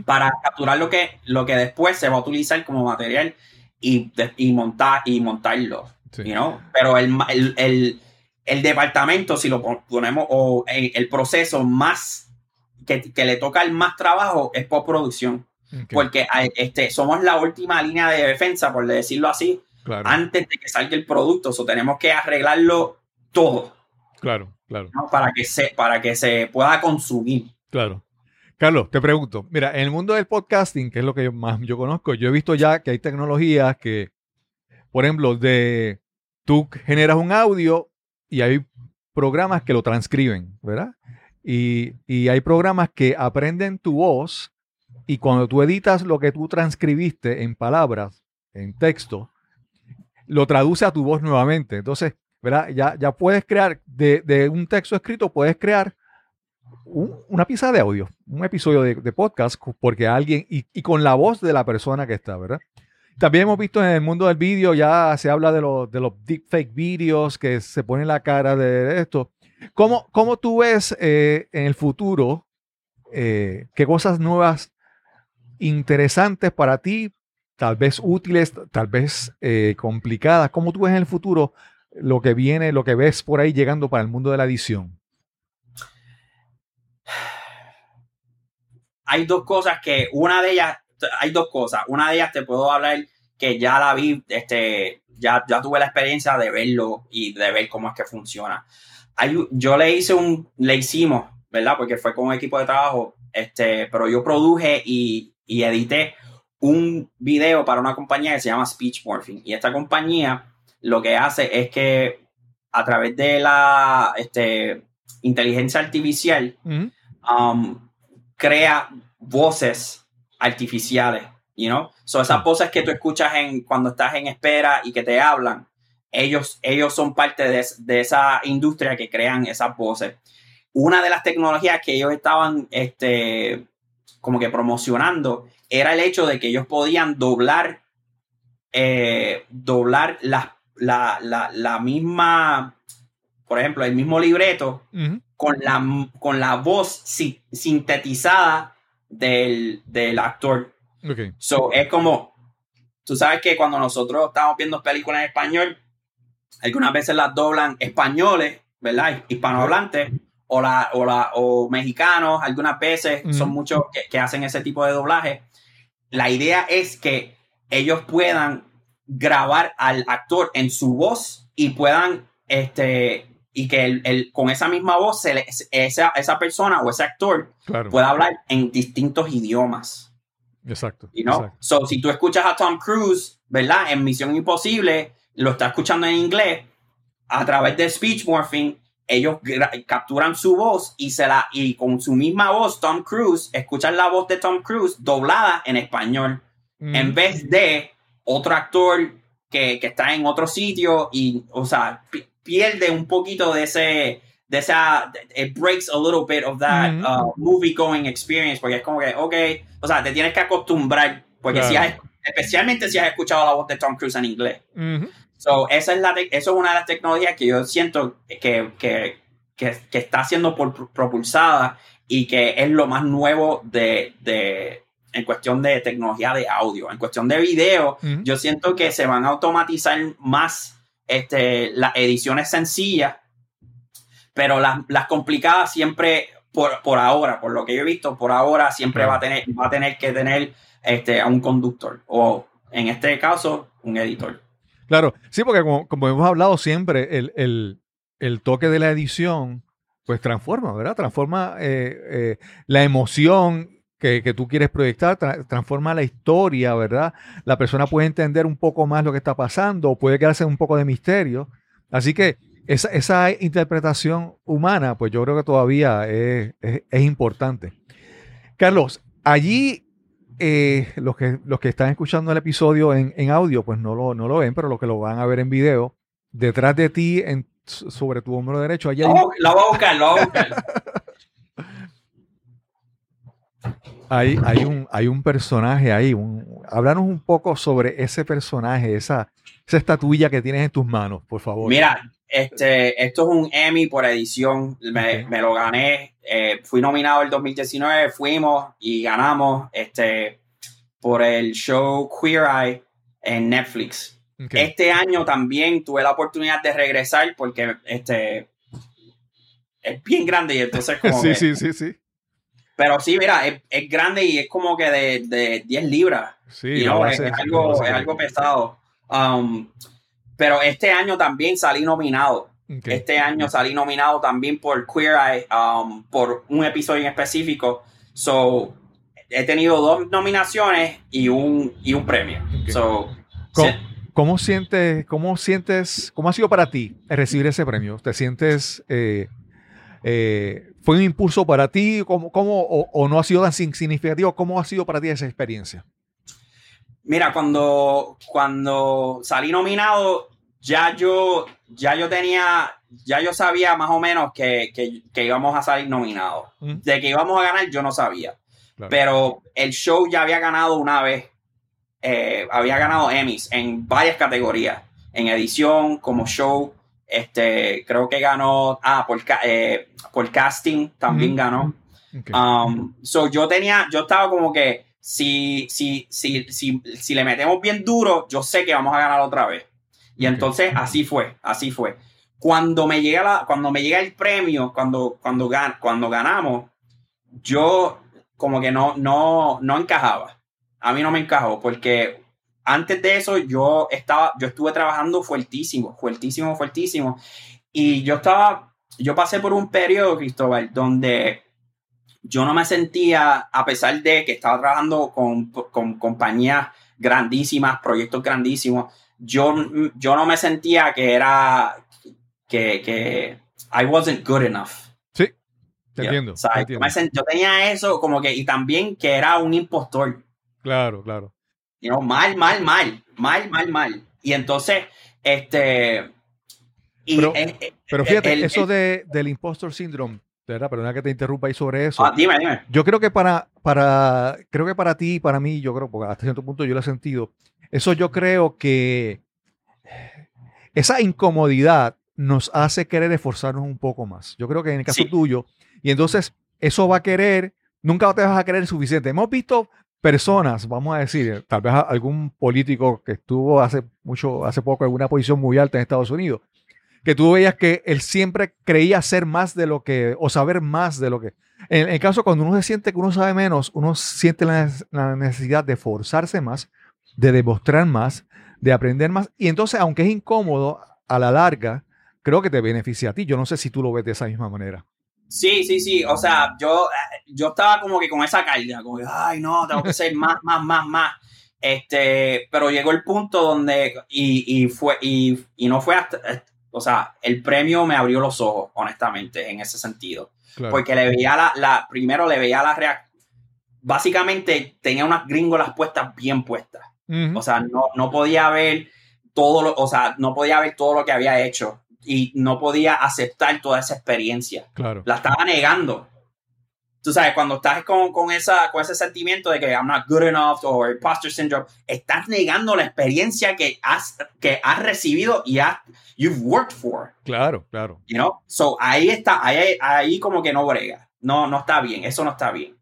para capturar lo que, lo que después se va a utilizar como material y, y montar y montarlo. Sí. you know? Pero el, el, el- el departamento, si lo pon- ponemos, o el, el proceso más que, que le toca el más trabajo es postproducción. Porque a- este, somos la última línea de defensa, por decirlo así, claro, antes de que salga el producto. O tenemos que arreglarlo todo claro, claro, ¿no? para, que se, para que se pueda consumir. claro. Carlos, te pregunto, mira, en el mundo del podcasting, que es lo que yo- más yo conozco, yo he visto ya que hay tecnologías que, por ejemplo, de tú generas un audio y hay programas que lo transcriben, ¿verdad? Y, y hay programas que aprenden tu voz y cuando tú editas lo que tú transcribiste en palabras, en texto, lo traduce a tu voz nuevamente. Entonces, ¿verdad? Ya, ya puedes crear, de, de un texto escrito, puedes crear un- una pieza de audio, un episodio de, podcast, porque alguien, y, y con la voz de la persona que está, ¿verdad? También hemos visto en el mundo del vídeo, ya se habla de, los de los deepfake videos que se pone la cara de esto. ¿Cómo, cómo tú ves eh, en el futuro eh, qué cosas nuevas interesantes para ti, tal vez útiles, tal vez eh, complicadas? ¿Cómo tú ves en el futuro lo que viene, lo que ves por ahí llegando para el mundo de la edición? Hay dos cosas que, una de ellas, hay dos cosas. Una de ellas te puedo hablar que ya la vi, este, ya, ya tuve la experiencia de verlo y de ver cómo es que funciona. Hay, yo le hice un, le hicimos, ¿verdad? Porque fue con un equipo de trabajo, este, pero yo produje y, y edité un video para una compañía que se llama Speech Morphing. Y esta compañía lo que hace es que a través de la este, inteligencia artificial Ujú. um, crea voces artificiales, you know? So esas voces que tú escuchas en, cuando estás en espera y que te hablan, ellos, ellos son parte de, de esa industria que crean esas voces. Una de las tecnologías que ellos estaban este, como que promocionando era el hecho de que ellos podían doblar, eh, doblar la, la, la, la misma, por ejemplo, el mismo libreto con la, con la voz si- sintetizada del, del actor. Ok. So, es como, tú sabes que cuando nosotros estamos viendo películas en español, algunas veces las doblan españoles, ¿verdad? Hispanohablantes, o, la, o, la, o mexicanos, algunas veces son muchos que, que hacen ese tipo de doblaje. La idea es que ellos puedan grabar al actor en su voz y puedan, este, y que el, el- con esa misma voz, se le- esa, esa persona o ese actor Claro. pueda hablar en distintos idiomas. Exacto. You know? exacto. So, si tú escuchas a Tom Cruise, ¿verdad? En Misión Imposible, lo está escuchando en inglés, a través de speech morphing, ellos capturan su voz y se la y con su misma voz, Tom Cruise, escuchan la voz de Tom Cruise doblada en español, Mm. en vez de otro actor que, que está en otro sitio y, o sea, pi- pierde un poquito de ese de esa it breaks a little bit of that Ujú. uh, movie going experience porque es como que ok o sea te tienes que acostumbrar porque si has, especialmente si has escuchado la voz de Tom Cruise en inglés. So esa es la eso es una de las tecnologías que yo siento que, que, que, que está siendo por- propulsada y que es lo más nuevo de, de en cuestión de tecnología de audio. En cuestión de video yo siento que se van a automatizar más este, las ediciones sencillas, pero las, las complicadas siempre, por, por ahora, por lo que yo he visto, por ahora siempre Claro. va, a tener, va a tener que tener este, a un conductor o en este caso un editor. Claro, sí, porque como, como hemos hablado siempre, el, el- el toque de la edición, pues transforma, ¿verdad? Transforma eh, eh, la emoción que, que tú quieres proyectar, tra- transforma la historia, ¿verdad? La persona puede entender un poco más lo que está pasando, puede quedarse un poco de misterio. Así que esa, esa interpretación humana, pues yo creo que todavía es- es importante. Carlos, allí eh, los, que, los que están escuchando el episodio en, en audio, pues no lo, no lo ven, pero los que lo van a ver en video, detrás de ti, en, sobre tu hombro derecho, allá hay, Oh, lo voy a buscar, lo voy a buscar. hay, hay un, hay un personaje ahí. Un, háblanos un poco sobre ese personaje, esa, esa estatuilla que tienes en tus manos, por favor. Mira, este, esto es un Emmy por edición. Me, me lo gané. eh, fui nominado el 2019, fuimos y ganamos este, por el show Queer Eye en Netflix. Este año también tuve la oportunidad de regresar porque este es bien grande y entonces como sí, que- sí, sí, sí. pero sí, mira, es, es grande y es como que de, de 10 libras. Sí, Y no, es, algo, es algo pesado. Um, pero este año también salí nominado. Ok. Este año salí nominado también por Queer Eye, um, por un episodio en específico. So, he tenido dos nominaciones y un, y un premio. Ok. So, ¿Cómo, sí, cómo sientes, cómo sientes, cómo ha sido para ti recibir ese premio? ¿Te sientes, eh, eh, fue un impulso para ti? ¿Cómo, cómo- o, o no ha sido tan significativo? ¿Cómo ha sido para ti esa experiencia? Mira, cuando, cuando salí nominado, ya yo, ya yo tenía, ya yo sabía más o menos que, que- que íbamos a salir nominados. Mm. De que íbamos a ganar, yo no sabía. Claro. Pero el show ya había ganado una vez. eh, había ganado Emmys en varias categorías. En edición, como show. Este, creo que ganó. Ah, por, eh, por casting también ganó. Ok. Um, so yo tenía, yo estaba como que si, si, si, si, si le metemos bien duro, yo sé que vamos a ganar otra vez. Y entonces así fue, así fue. Cuando me llega la, cuando me llega el premio, cuando, cuando, gan, cuando ganamos, yo como que no, no, no encajaba. A mí no me encajó porque antes de eso yo estaba, yo estuve trabajando fuertísimo, fuertísimo, fuertísimo. Y yo estaba, yo pasé por un periodo, Cristóbal, donde yo no me sentía, a pesar de que estaba trabajando con, con compañías grandísimas, proyectos grandísimos, yo, yo no me sentía que era, que, que I wasn't good enough. Sí, te entiendo. O sea, te yo, entiendo. me sent- yo tenía eso como que, y también que era un impostor. Claro, claro. You know, mal, mal, mal, mal, mal, mal. Y entonces, este... Y, Pero- Pero fíjate, el- eso de, del impostor syndrome, verdad, perdona que te interrumpa ahí sobre eso. ah, dime, dime. Yo creo que para, para, creo que para ti y para mí, yo creo, porque hasta cierto punto yo lo he sentido, eso yo creo que esa incomodidad nos hace querer esforzarnos un poco más. Yo creo que en el caso Sí. tuyo, y entonces eso va a querer, nunca te vas a querer suficiente. Hemos visto personas, vamos a decir, tal vez algún político que estuvo hace mucho, hace poco en una posición muy alta en Estados Unidos, que tú veías que él siempre creía ser más de lo que, o saber más de lo que. En el caso cuando uno se siente que uno sabe menos, uno siente la, neces- la necesidad de forzarse más, de demostrar más, de aprender más. Y entonces, aunque es incómodo, a la larga, creo que te beneficia a ti. Yo no sé si tú lo ves de esa misma manera. Sí, sí, sí. O sea, yo, eh, yo estaba como que con esa carga, como que, ay, no, tengo que ser más, más, más, más. Este, pero llegó el punto donde, y, y fue, y, y no fue hasta, o sea, el premio me abrió los ojos, honestamente, en ese sentido. Claro. Porque le veía la, la primero le veía la reacción. Básicamente tenía unas gringolas puestas bien puestas. O sea, no, no podía ver todo lo, o sea, no podía ver todo lo que había hecho y no podía aceptar toda esa experiencia. claro. La estaba negando. Tú sabes, cuando estás con, con, esa, con ese sentimiento de que I'm not good enough o imposter syndrome, estás negando la experiencia que has, que has recibido y has, you've worked for. Claro, claro. You know? So ahí está, ahí, ahí como que no brega. No, no está bien, eso no está bien.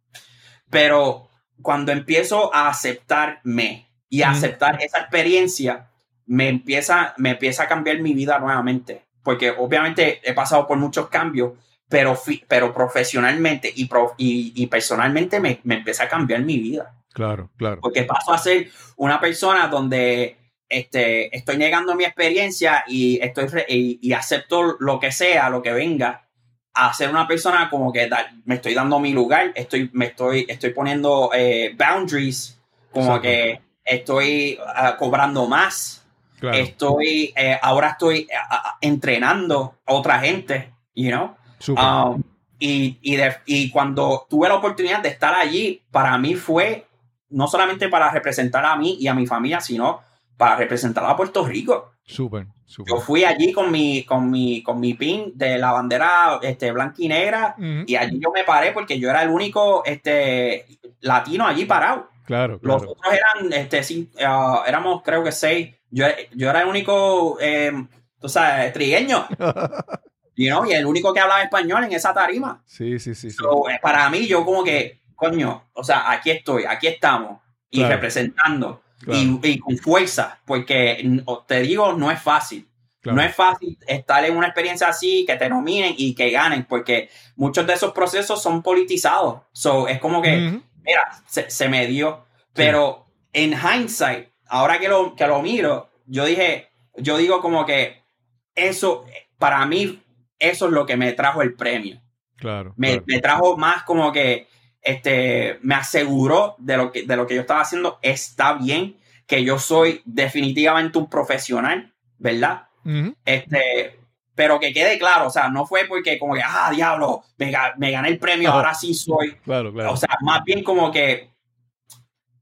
Pero cuando empiezo a aceptarme y a Ujú. aceptar esa experiencia, me empieza, me empieza a cambiar mi vida nuevamente. Porque obviamente he pasado por muchos cambios, pero, pero profesionalmente y, pro- y, y personalmente me, me empieza a cambiar mi vida Claro, claro. porque paso a ser una persona donde este, estoy negando mi experiencia y, estoy y, y acepto lo que sea, lo que venga, a ser una persona como que da- me estoy dando mi lugar, estoy, me estoy, estoy poniendo eh, boundaries, como Exacto. que estoy ah, cobrando más, claro. estoy, eh, ahora estoy ah, entrenando a otra gente, you know? Um, y, y, de- y cuando tuve la oportunidad de estar allí, para mí fue no solamente para representar a mí y a mi familia, sino para representar a Puerto Rico. Súper, súper. Yo fui allí con mi, con mi, con mi pin de la bandera este, blanca y negra Ujú. y allí yo me paré porque yo era el único este, latino allí parado. Claro, Los claro. otros eran, este, cin- ah, éramos creo que seis. Yo, yo era el único, eh, tú sabes, trigueño, you know, y el único que hablaba español en esa tarima. sí, sí, sí. sí. So, eh, para mí, yo como que, coño, o sea, aquí estoy, aquí estamos, y Claro. representando, Claro. y, y con fuerza, porque te digo, no es fácil. claro. No es fácil estar en una experiencia así, que te nominen y que ganen, porque muchos de esos procesos son politizados. So, es como que, mira, se, se me dio. Pero en hindsight, ahora que lo, que lo miro, yo dije, yo digo como que eso, para mí, eso es lo que me trajo el premio Claro. me, claro. me trajo más como que este me aseguró de lo que de lo que yo estaba haciendo está bien que yo soy definitivamente un profesional verdad este pero que quede claro o sea no fue porque como que ah diablo me, me gané el premio ahora sí soy Claro, claro. o sea más bien como que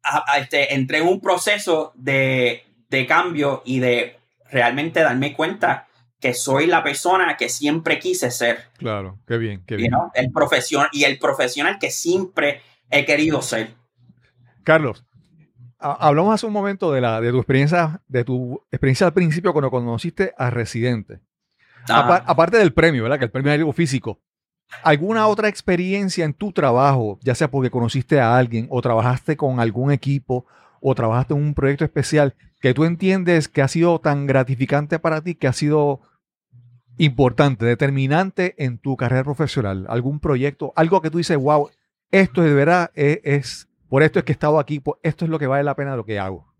a- a- este, entré en un proceso de, de cambio y de realmente darme cuenta que soy la persona que siempre quise ser Claro, qué bien, qué bien. el profesional y el profesional que siempre he querido ser. Carlos, ha- hablamos hace un momento de, la, de tu experiencia, de tu experiencia al principio cuando conociste a Residente. Apa- aparte del premio, ¿verdad? Que el premio es algo físico. ¿Alguna otra experiencia en tu trabajo, ya sea porque conociste a alguien o trabajaste con algún equipo o trabajaste en un proyecto especial que tú entiendes que ha sido tan gratificante para ti, que ha sido importante, determinante en tu carrera profesional? ¿Algún proyecto, algo que tú dices, wow, esto de verdad es, es- por esto es que he estado aquí, por esto es lo que vale la pena lo que hago?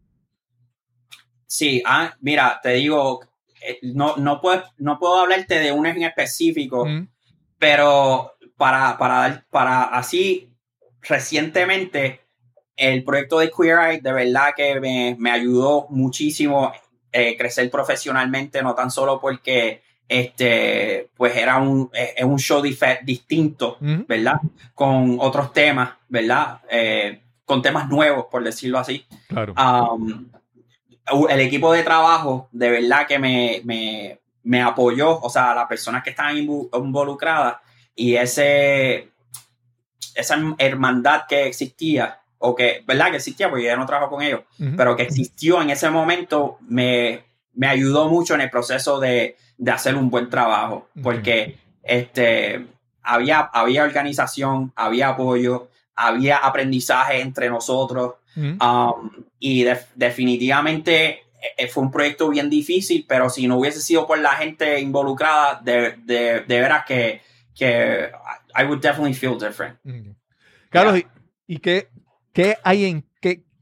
Sí, ah, mira, te digo, eh, no, no, puedo, no puedo hablarte de uno en específico, Mm, pero para, para, para así, recientemente, el proyecto de Queer Eye de verdad que me, me ayudó muchísimo eh, crecer profesionalmente, no tan solo porque este, pues era un, es un show distinto, mm, ¿verdad? Con otros temas, ¿verdad? Eh, con temas nuevos, por decirlo así. claro. Um, el equipo de trabajo, de verdad que me, me, me apoyó, o sea, las personas que estaban involucradas y ese, esa hermandad que existía, o que, ¿verdad? Que existía, porque yo ya no trabajo con ellos, pero que existió en ese momento, me, me ayudó mucho en el proceso de, de hacer un buen trabajo, porque este, había, había organización, había apoyo, había aprendizaje entre nosotros. Mm, Um, y de- definitivamente eh, fue un proyecto bien difícil, pero si no hubiese sido por la gente involucrada, de, de, de veras que, que I would definitely feel different. mm. Carlos, ¿y, y qué, qué hay en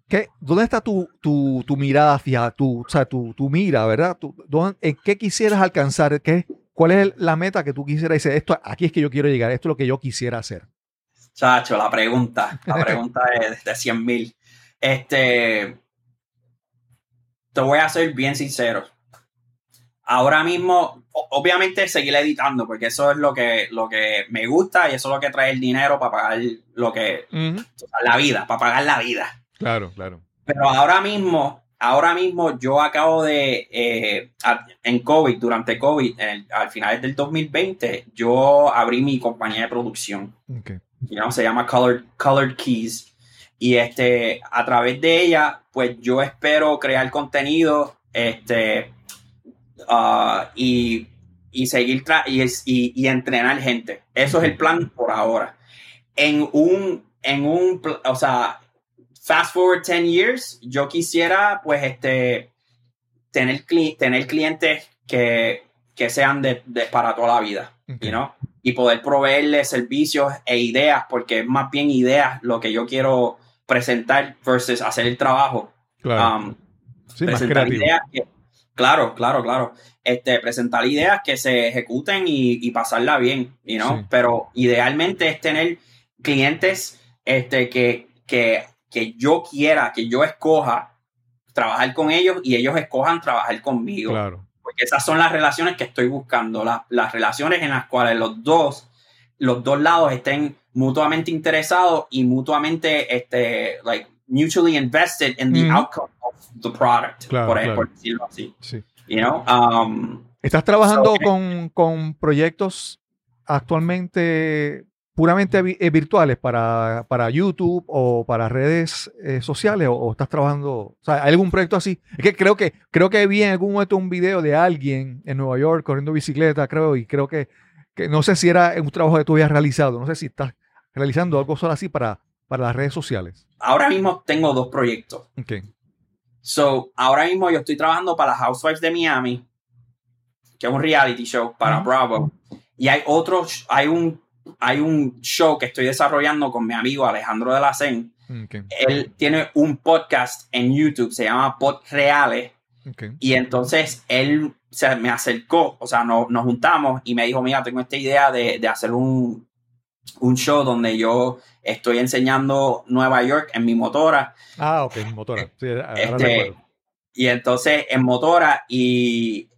qué, dónde está tu, tu, tu mirada fija, tu, o sea, tu, tu mira, ¿verdad? Tu- dónde- ¿En qué quisieras alcanzar? ¿Qué, ¿Cuál es la meta que tú quisieras decir? Esto, aquí es que yo quiero llegar, esto es lo que yo quisiera hacer. Chacho, la pregunta, la pregunta es de 100 mil. Este, te voy a ser bien sincero. Ahora mismo, obviamente seguir editando, porque eso es lo que, lo que me gusta y eso es lo que trae el dinero para pagar lo que, la vida, para pagar la vida. Claro, claro. Pero ahora mismo, ahora mismo yo acabo de, eh, en COVID, durante COVID, en el- al final del 2020, yo abrí mi compañía de producción Ok. you know, se llama Colored, Colored Keys. Y este, a través de ella, pues yo espero crear contenido este, ah, y, y seguir tra- y, es- y, y entrenar gente. Eso es el plan por ahora. En un, en un, o sea, fast forward 10 years, yo quisiera, pues, este, tener, cli- tener clientes que, que sean de, de- para toda la vida, Ok. you know? y poder proveerle servicios e ideas, porque es más bien ideas lo que yo quiero presentar versus hacer el trabajo. Claro. Um, sí, presentar ideas que, claro, claro, claro. Este, presentar ideas que se ejecuten y, y pasarla bien, you know? Sí. Pero idealmente es tener clientes este, que, que, que yo quiera, que yo escoja trabajar con ellos y ellos escojan trabajar conmigo Claro. porque esas son las relaciones que estoy buscando, la- las relaciones en las cuales los dos, los dos lados estén mutuamente interesados y mutuamente, este, like, mutually invested in the outcome of the product, Claro, por, claro. por decirlo así, Sí. you know, um, ¿Estás trabajando So, con, con proyectos actualmente puramente eh, virtuales para, para YouTube o para redes eh, sociales o, o estás trabajando, o sea, ¿hay algún proyecto así? Es que creo que creo que vi en algún momento un video de alguien en Nueva York corriendo bicicleta, creo, y creo que, que no sé si era un trabajo que tú habías realizado, no sé si estás realizando algo solo así para, para las redes sociales. ahora mismo tengo dos proyectos. Ok. So, ahora mismo yo estoy trabajando para Housewives de Miami, que es un reality show para. Bravo. Y hay otro, hay un, hay un show que estoy desarrollando con mi amigo Alejandro de la ok, Él tiene un podcast en YouTube, se llama Pod Reales. Y entonces él se me acercó, o sea, no- nos juntamos y me dijo, mira, tengo esta idea de, de hacer un, un show donde yo estoy enseñando Nueva York en mi motora Ah, ok, motora. Sí, ahora Este, y entonces en motora y,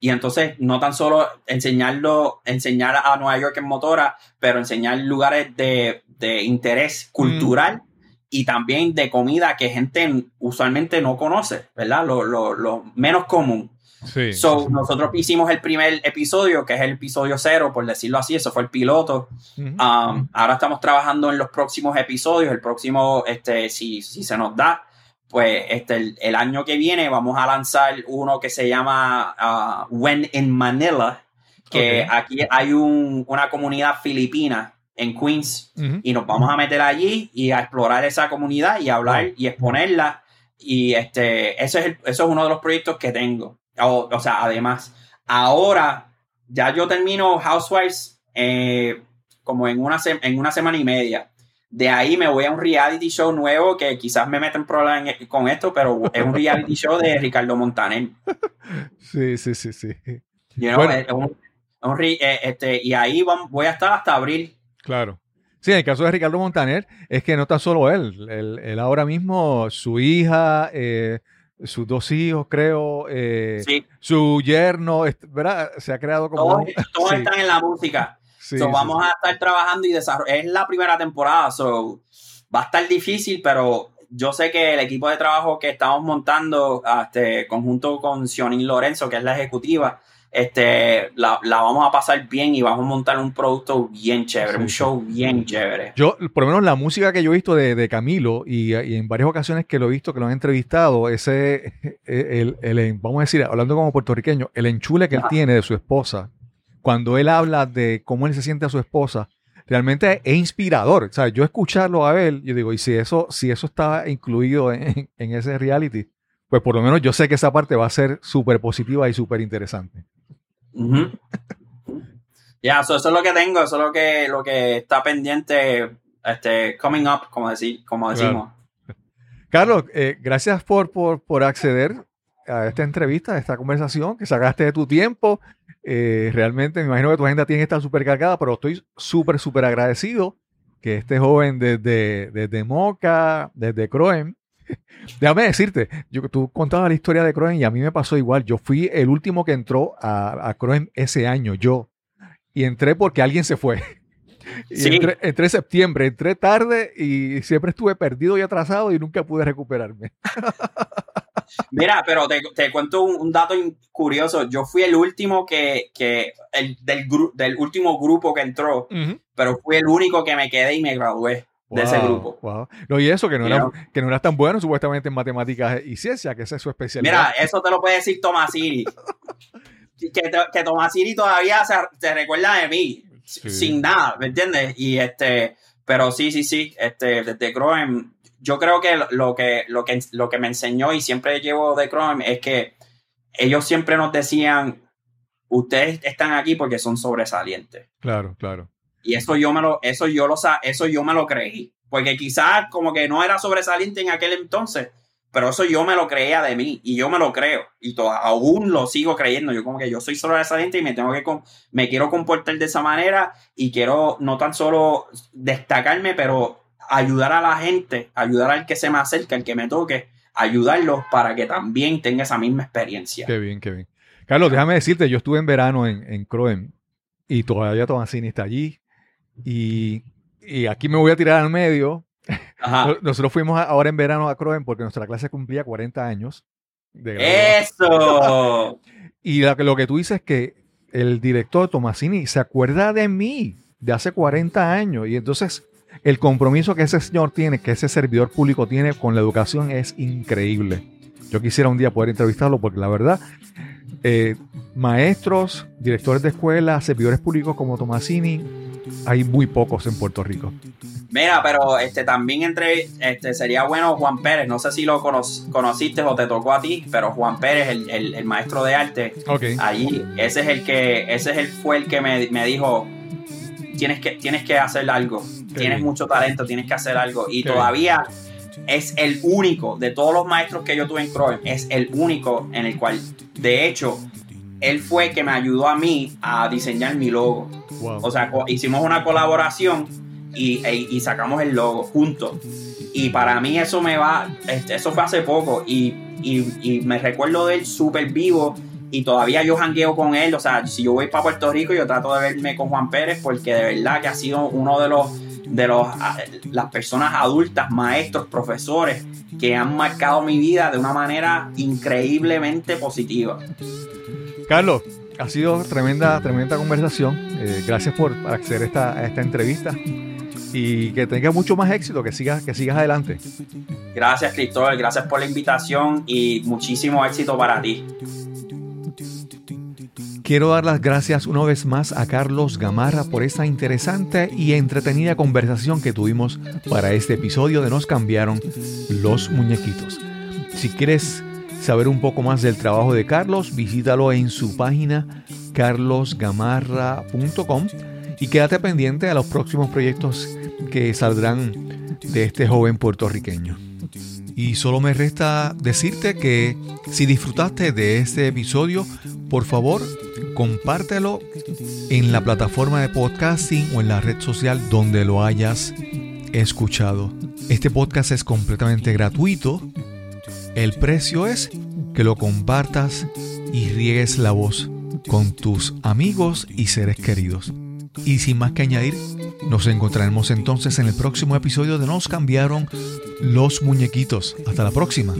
y entonces no tan solo enseñarlo, enseñar a Nueva York en motora, pero enseñar lugares de, de interés cultural y también de comida que gente usualmente no conoce, ¿verdad? Lo, lo, lo menos común. Sí. So, nosotros hicimos el primer episodio, que es el episodio cero, por decirlo así, eso fue el piloto. Um, ahora estamos trabajando en los próximos episodios. El próximo, este, si, si se nos da, pues este, el, el año que viene vamos a lanzar uno que se llama ah, When in Manila, que aquí hay un- una comunidad filipina en Queens y nos vamos a meter allí y a explorar esa comunidad y hablar y exponerla. Y este, ese es el- eso es uno de los proyectos que tengo. O, o sea, además, ahora ya yo termino Housewives eh, como en una, en una semana y media. De ahí me voy a un reality show nuevo que quizás me meten problemas en- con esto, pero es un reality show de Ricardo Montaner. Sí, sí, sí, sí. You know, Bueno. es un- un re- este, y ahí voy a estar hasta abril. Claro. Sí, en el caso de Ricardo Montaner, es que no está solo él. Él, él ahora mismo, su hija, eh, sus dos hijos, creo, eh, Sí, su yerno, ¿verdad? Se ha creado como... todos, un- todos sí, están en la música. Sí, So, sí, vamos a estar trabajando y desarrollando. Es la primera temporada, so va a estar difícil, pero yo sé que el equipo de trabajo que estamos montando, este, conjunto con Sionin Lorenzo, que es la ejecutiva, este, la, la vamos a pasar bien y vamos a montar un producto bien chévere, Sí, un show bien chévere. Yo, por lo menos la música que yo he visto de, de Camilo y, y en varias ocasiones que lo he visto, que lo han entrevistado, ese, el, el- vamos a decir, hablando como puertorriqueño, el enchule que él tiene de su esposa, cuando él habla de cómo él se siente a su esposa, realmente es inspirador. O sea, yo escucharlo a él, yo digo, y si eso, si eso está incluido en, en ese reality, pues por lo menos yo sé que esa parte va a ser súper positiva y súper interesante. Ujú. Ya, so eso es lo que tengo, eso es lo que, lo que está pendiente, este, coming up, como, decir, como Claro. decimos. Carlos, eh, gracias por, por, por acceder a esta entrevista, a esta conversación, que sacaste de tu tiempo. Eh, realmente me imagino que tu agenda tiene que estar súper cargada, pero estoy súper, súper agradecido que este joven desde, desde Moca, desde Croen, déjame decirte, yo, tú contabas la historia de Croen y a mí me pasó igual. Yo fui el último que entró a, a Croen ese año, yo. Y entré porque alguien se fue. Y Sí. entré, entré en septiembre, entré tarde y siempre estuve perdido y atrasado y nunca pude recuperarme. Mira, pero te, te cuento un, un dato curioso. Yo fui el último que, que el, del, gru- del último grupo que entró, pero fui el único que me quedé y me gradué de ese Wow, grupo. wow. No, y eso, que no, era, que no eras tan bueno supuestamente en matemáticas y ciencia, que esa es su especialidad. Mira, eso te lo puede decir Tomasini. que, que Tomasini todavía se, se recuerda de mí, Sí. sin nada, ¿me entiendes? Y este, pero sí, sí, sí, este, desde Chrome, yo creo que lo que, lo que lo que me enseñó y siempre llevo de Chrome es que ellos siempre nos decían, ustedes están aquí porque son sobresalientes. Claro, claro. Y eso yo me lo, eso yo lo eso yo me lo creí. Porque quizás como que no era sobresaliente en aquel entonces, pero eso yo me lo creía de mí y yo me lo creo. Y to- aún lo sigo creyendo. Yo como que yo soy sobresaliente y me tengo que me quiero comportar de esa manera y quiero no tan solo destacarme, pero ayudar a la gente, ayudar al que se me acerca, al que me toque, ayudarlos para que también tenga esa misma experiencia. Qué bien, qué bien. Carlos, déjame decirte, yo estuve en verano en, en Croen y todavía Tomasini está allí. Y, y aquí me voy a tirar al medio. Ajá. No- Nosotros fuimos ahora en verano a Croen porque nuestra clase cumplía 40 años. de. Eso. Y que- lo que tú dices es que el director Tomasini se acuerda de mí de hace 40 años. Y entonces el compromiso que ese señor tiene, que ese servidor público tiene con la educación es increíble. Yo quisiera un día poder entrevistarlo porque la verdad, eh, maestros, directores de escuela, servidores públicos como Tomasini, hay muy pocos en Puerto Rico. Mira, pero este también entre este sería bueno Juan Pérez. No sé si lo cono- conociste o te tocó a ti, pero Juan Pérez, el, el- el maestro de arte, Ok. allí, ese es el que, ese es el fue el que me, me dijo tienes que, tienes que hacer algo, tienes bien. mucho talento, tienes que hacer algo. Y Qué todavía es el único de todos los maestros que yo tuve en Croen, es el único en el cual, de hecho, él fue el que me ayudó a mí a diseñar mi logo. Wow. O sea, hicimos una colaboración y, e- y sacamos el logo juntos. Y para mí eso me va, este, eso fue hace poco y, y- y me recuerdo de él súper vivo y todavía yo jangueo con él. O sea, si yo voy para Puerto Rico yo trato de verme con Juan Pérez porque de verdad que ha sido uno de los, de los, ah, las personas adultas, maestros, profesores que han marcado mi vida de una manera increíblemente positiva. Carlos, ha sido tremenda, tremenda conversación. Eh, gracias por acceder a esta, a esta entrevista y que tengas mucho más éxito, que sigas, que sigas adelante. Gracias Cristóbal, gracias por la invitación y muchísimo éxito para ti. Quiero dar las gracias una vez más a Carlos Gamarra por esta interesante y entretenida conversación que tuvimos para este episodio de Nos cambiaron los muñequitos. Si quieres saber un poco más del trabajo de Carlos, visítalo en su página carlosgamarra.com y quédate pendiente a los próximos proyectos que saldrán de este joven puertorriqueño. Y solo me resta decirte que si disfrutaste de este episodio, por favor, compártelo en la plataforma de podcasting o en la red social donde lo hayas escuchado. Este podcast es completamente gratuito. El precio es que lo compartas y riegues la voz con tus amigos y seres queridos. Y sin más que añadir, nos encontraremos entonces en el próximo episodio de Nos cambiaron los muñequitos. Hasta la próxima.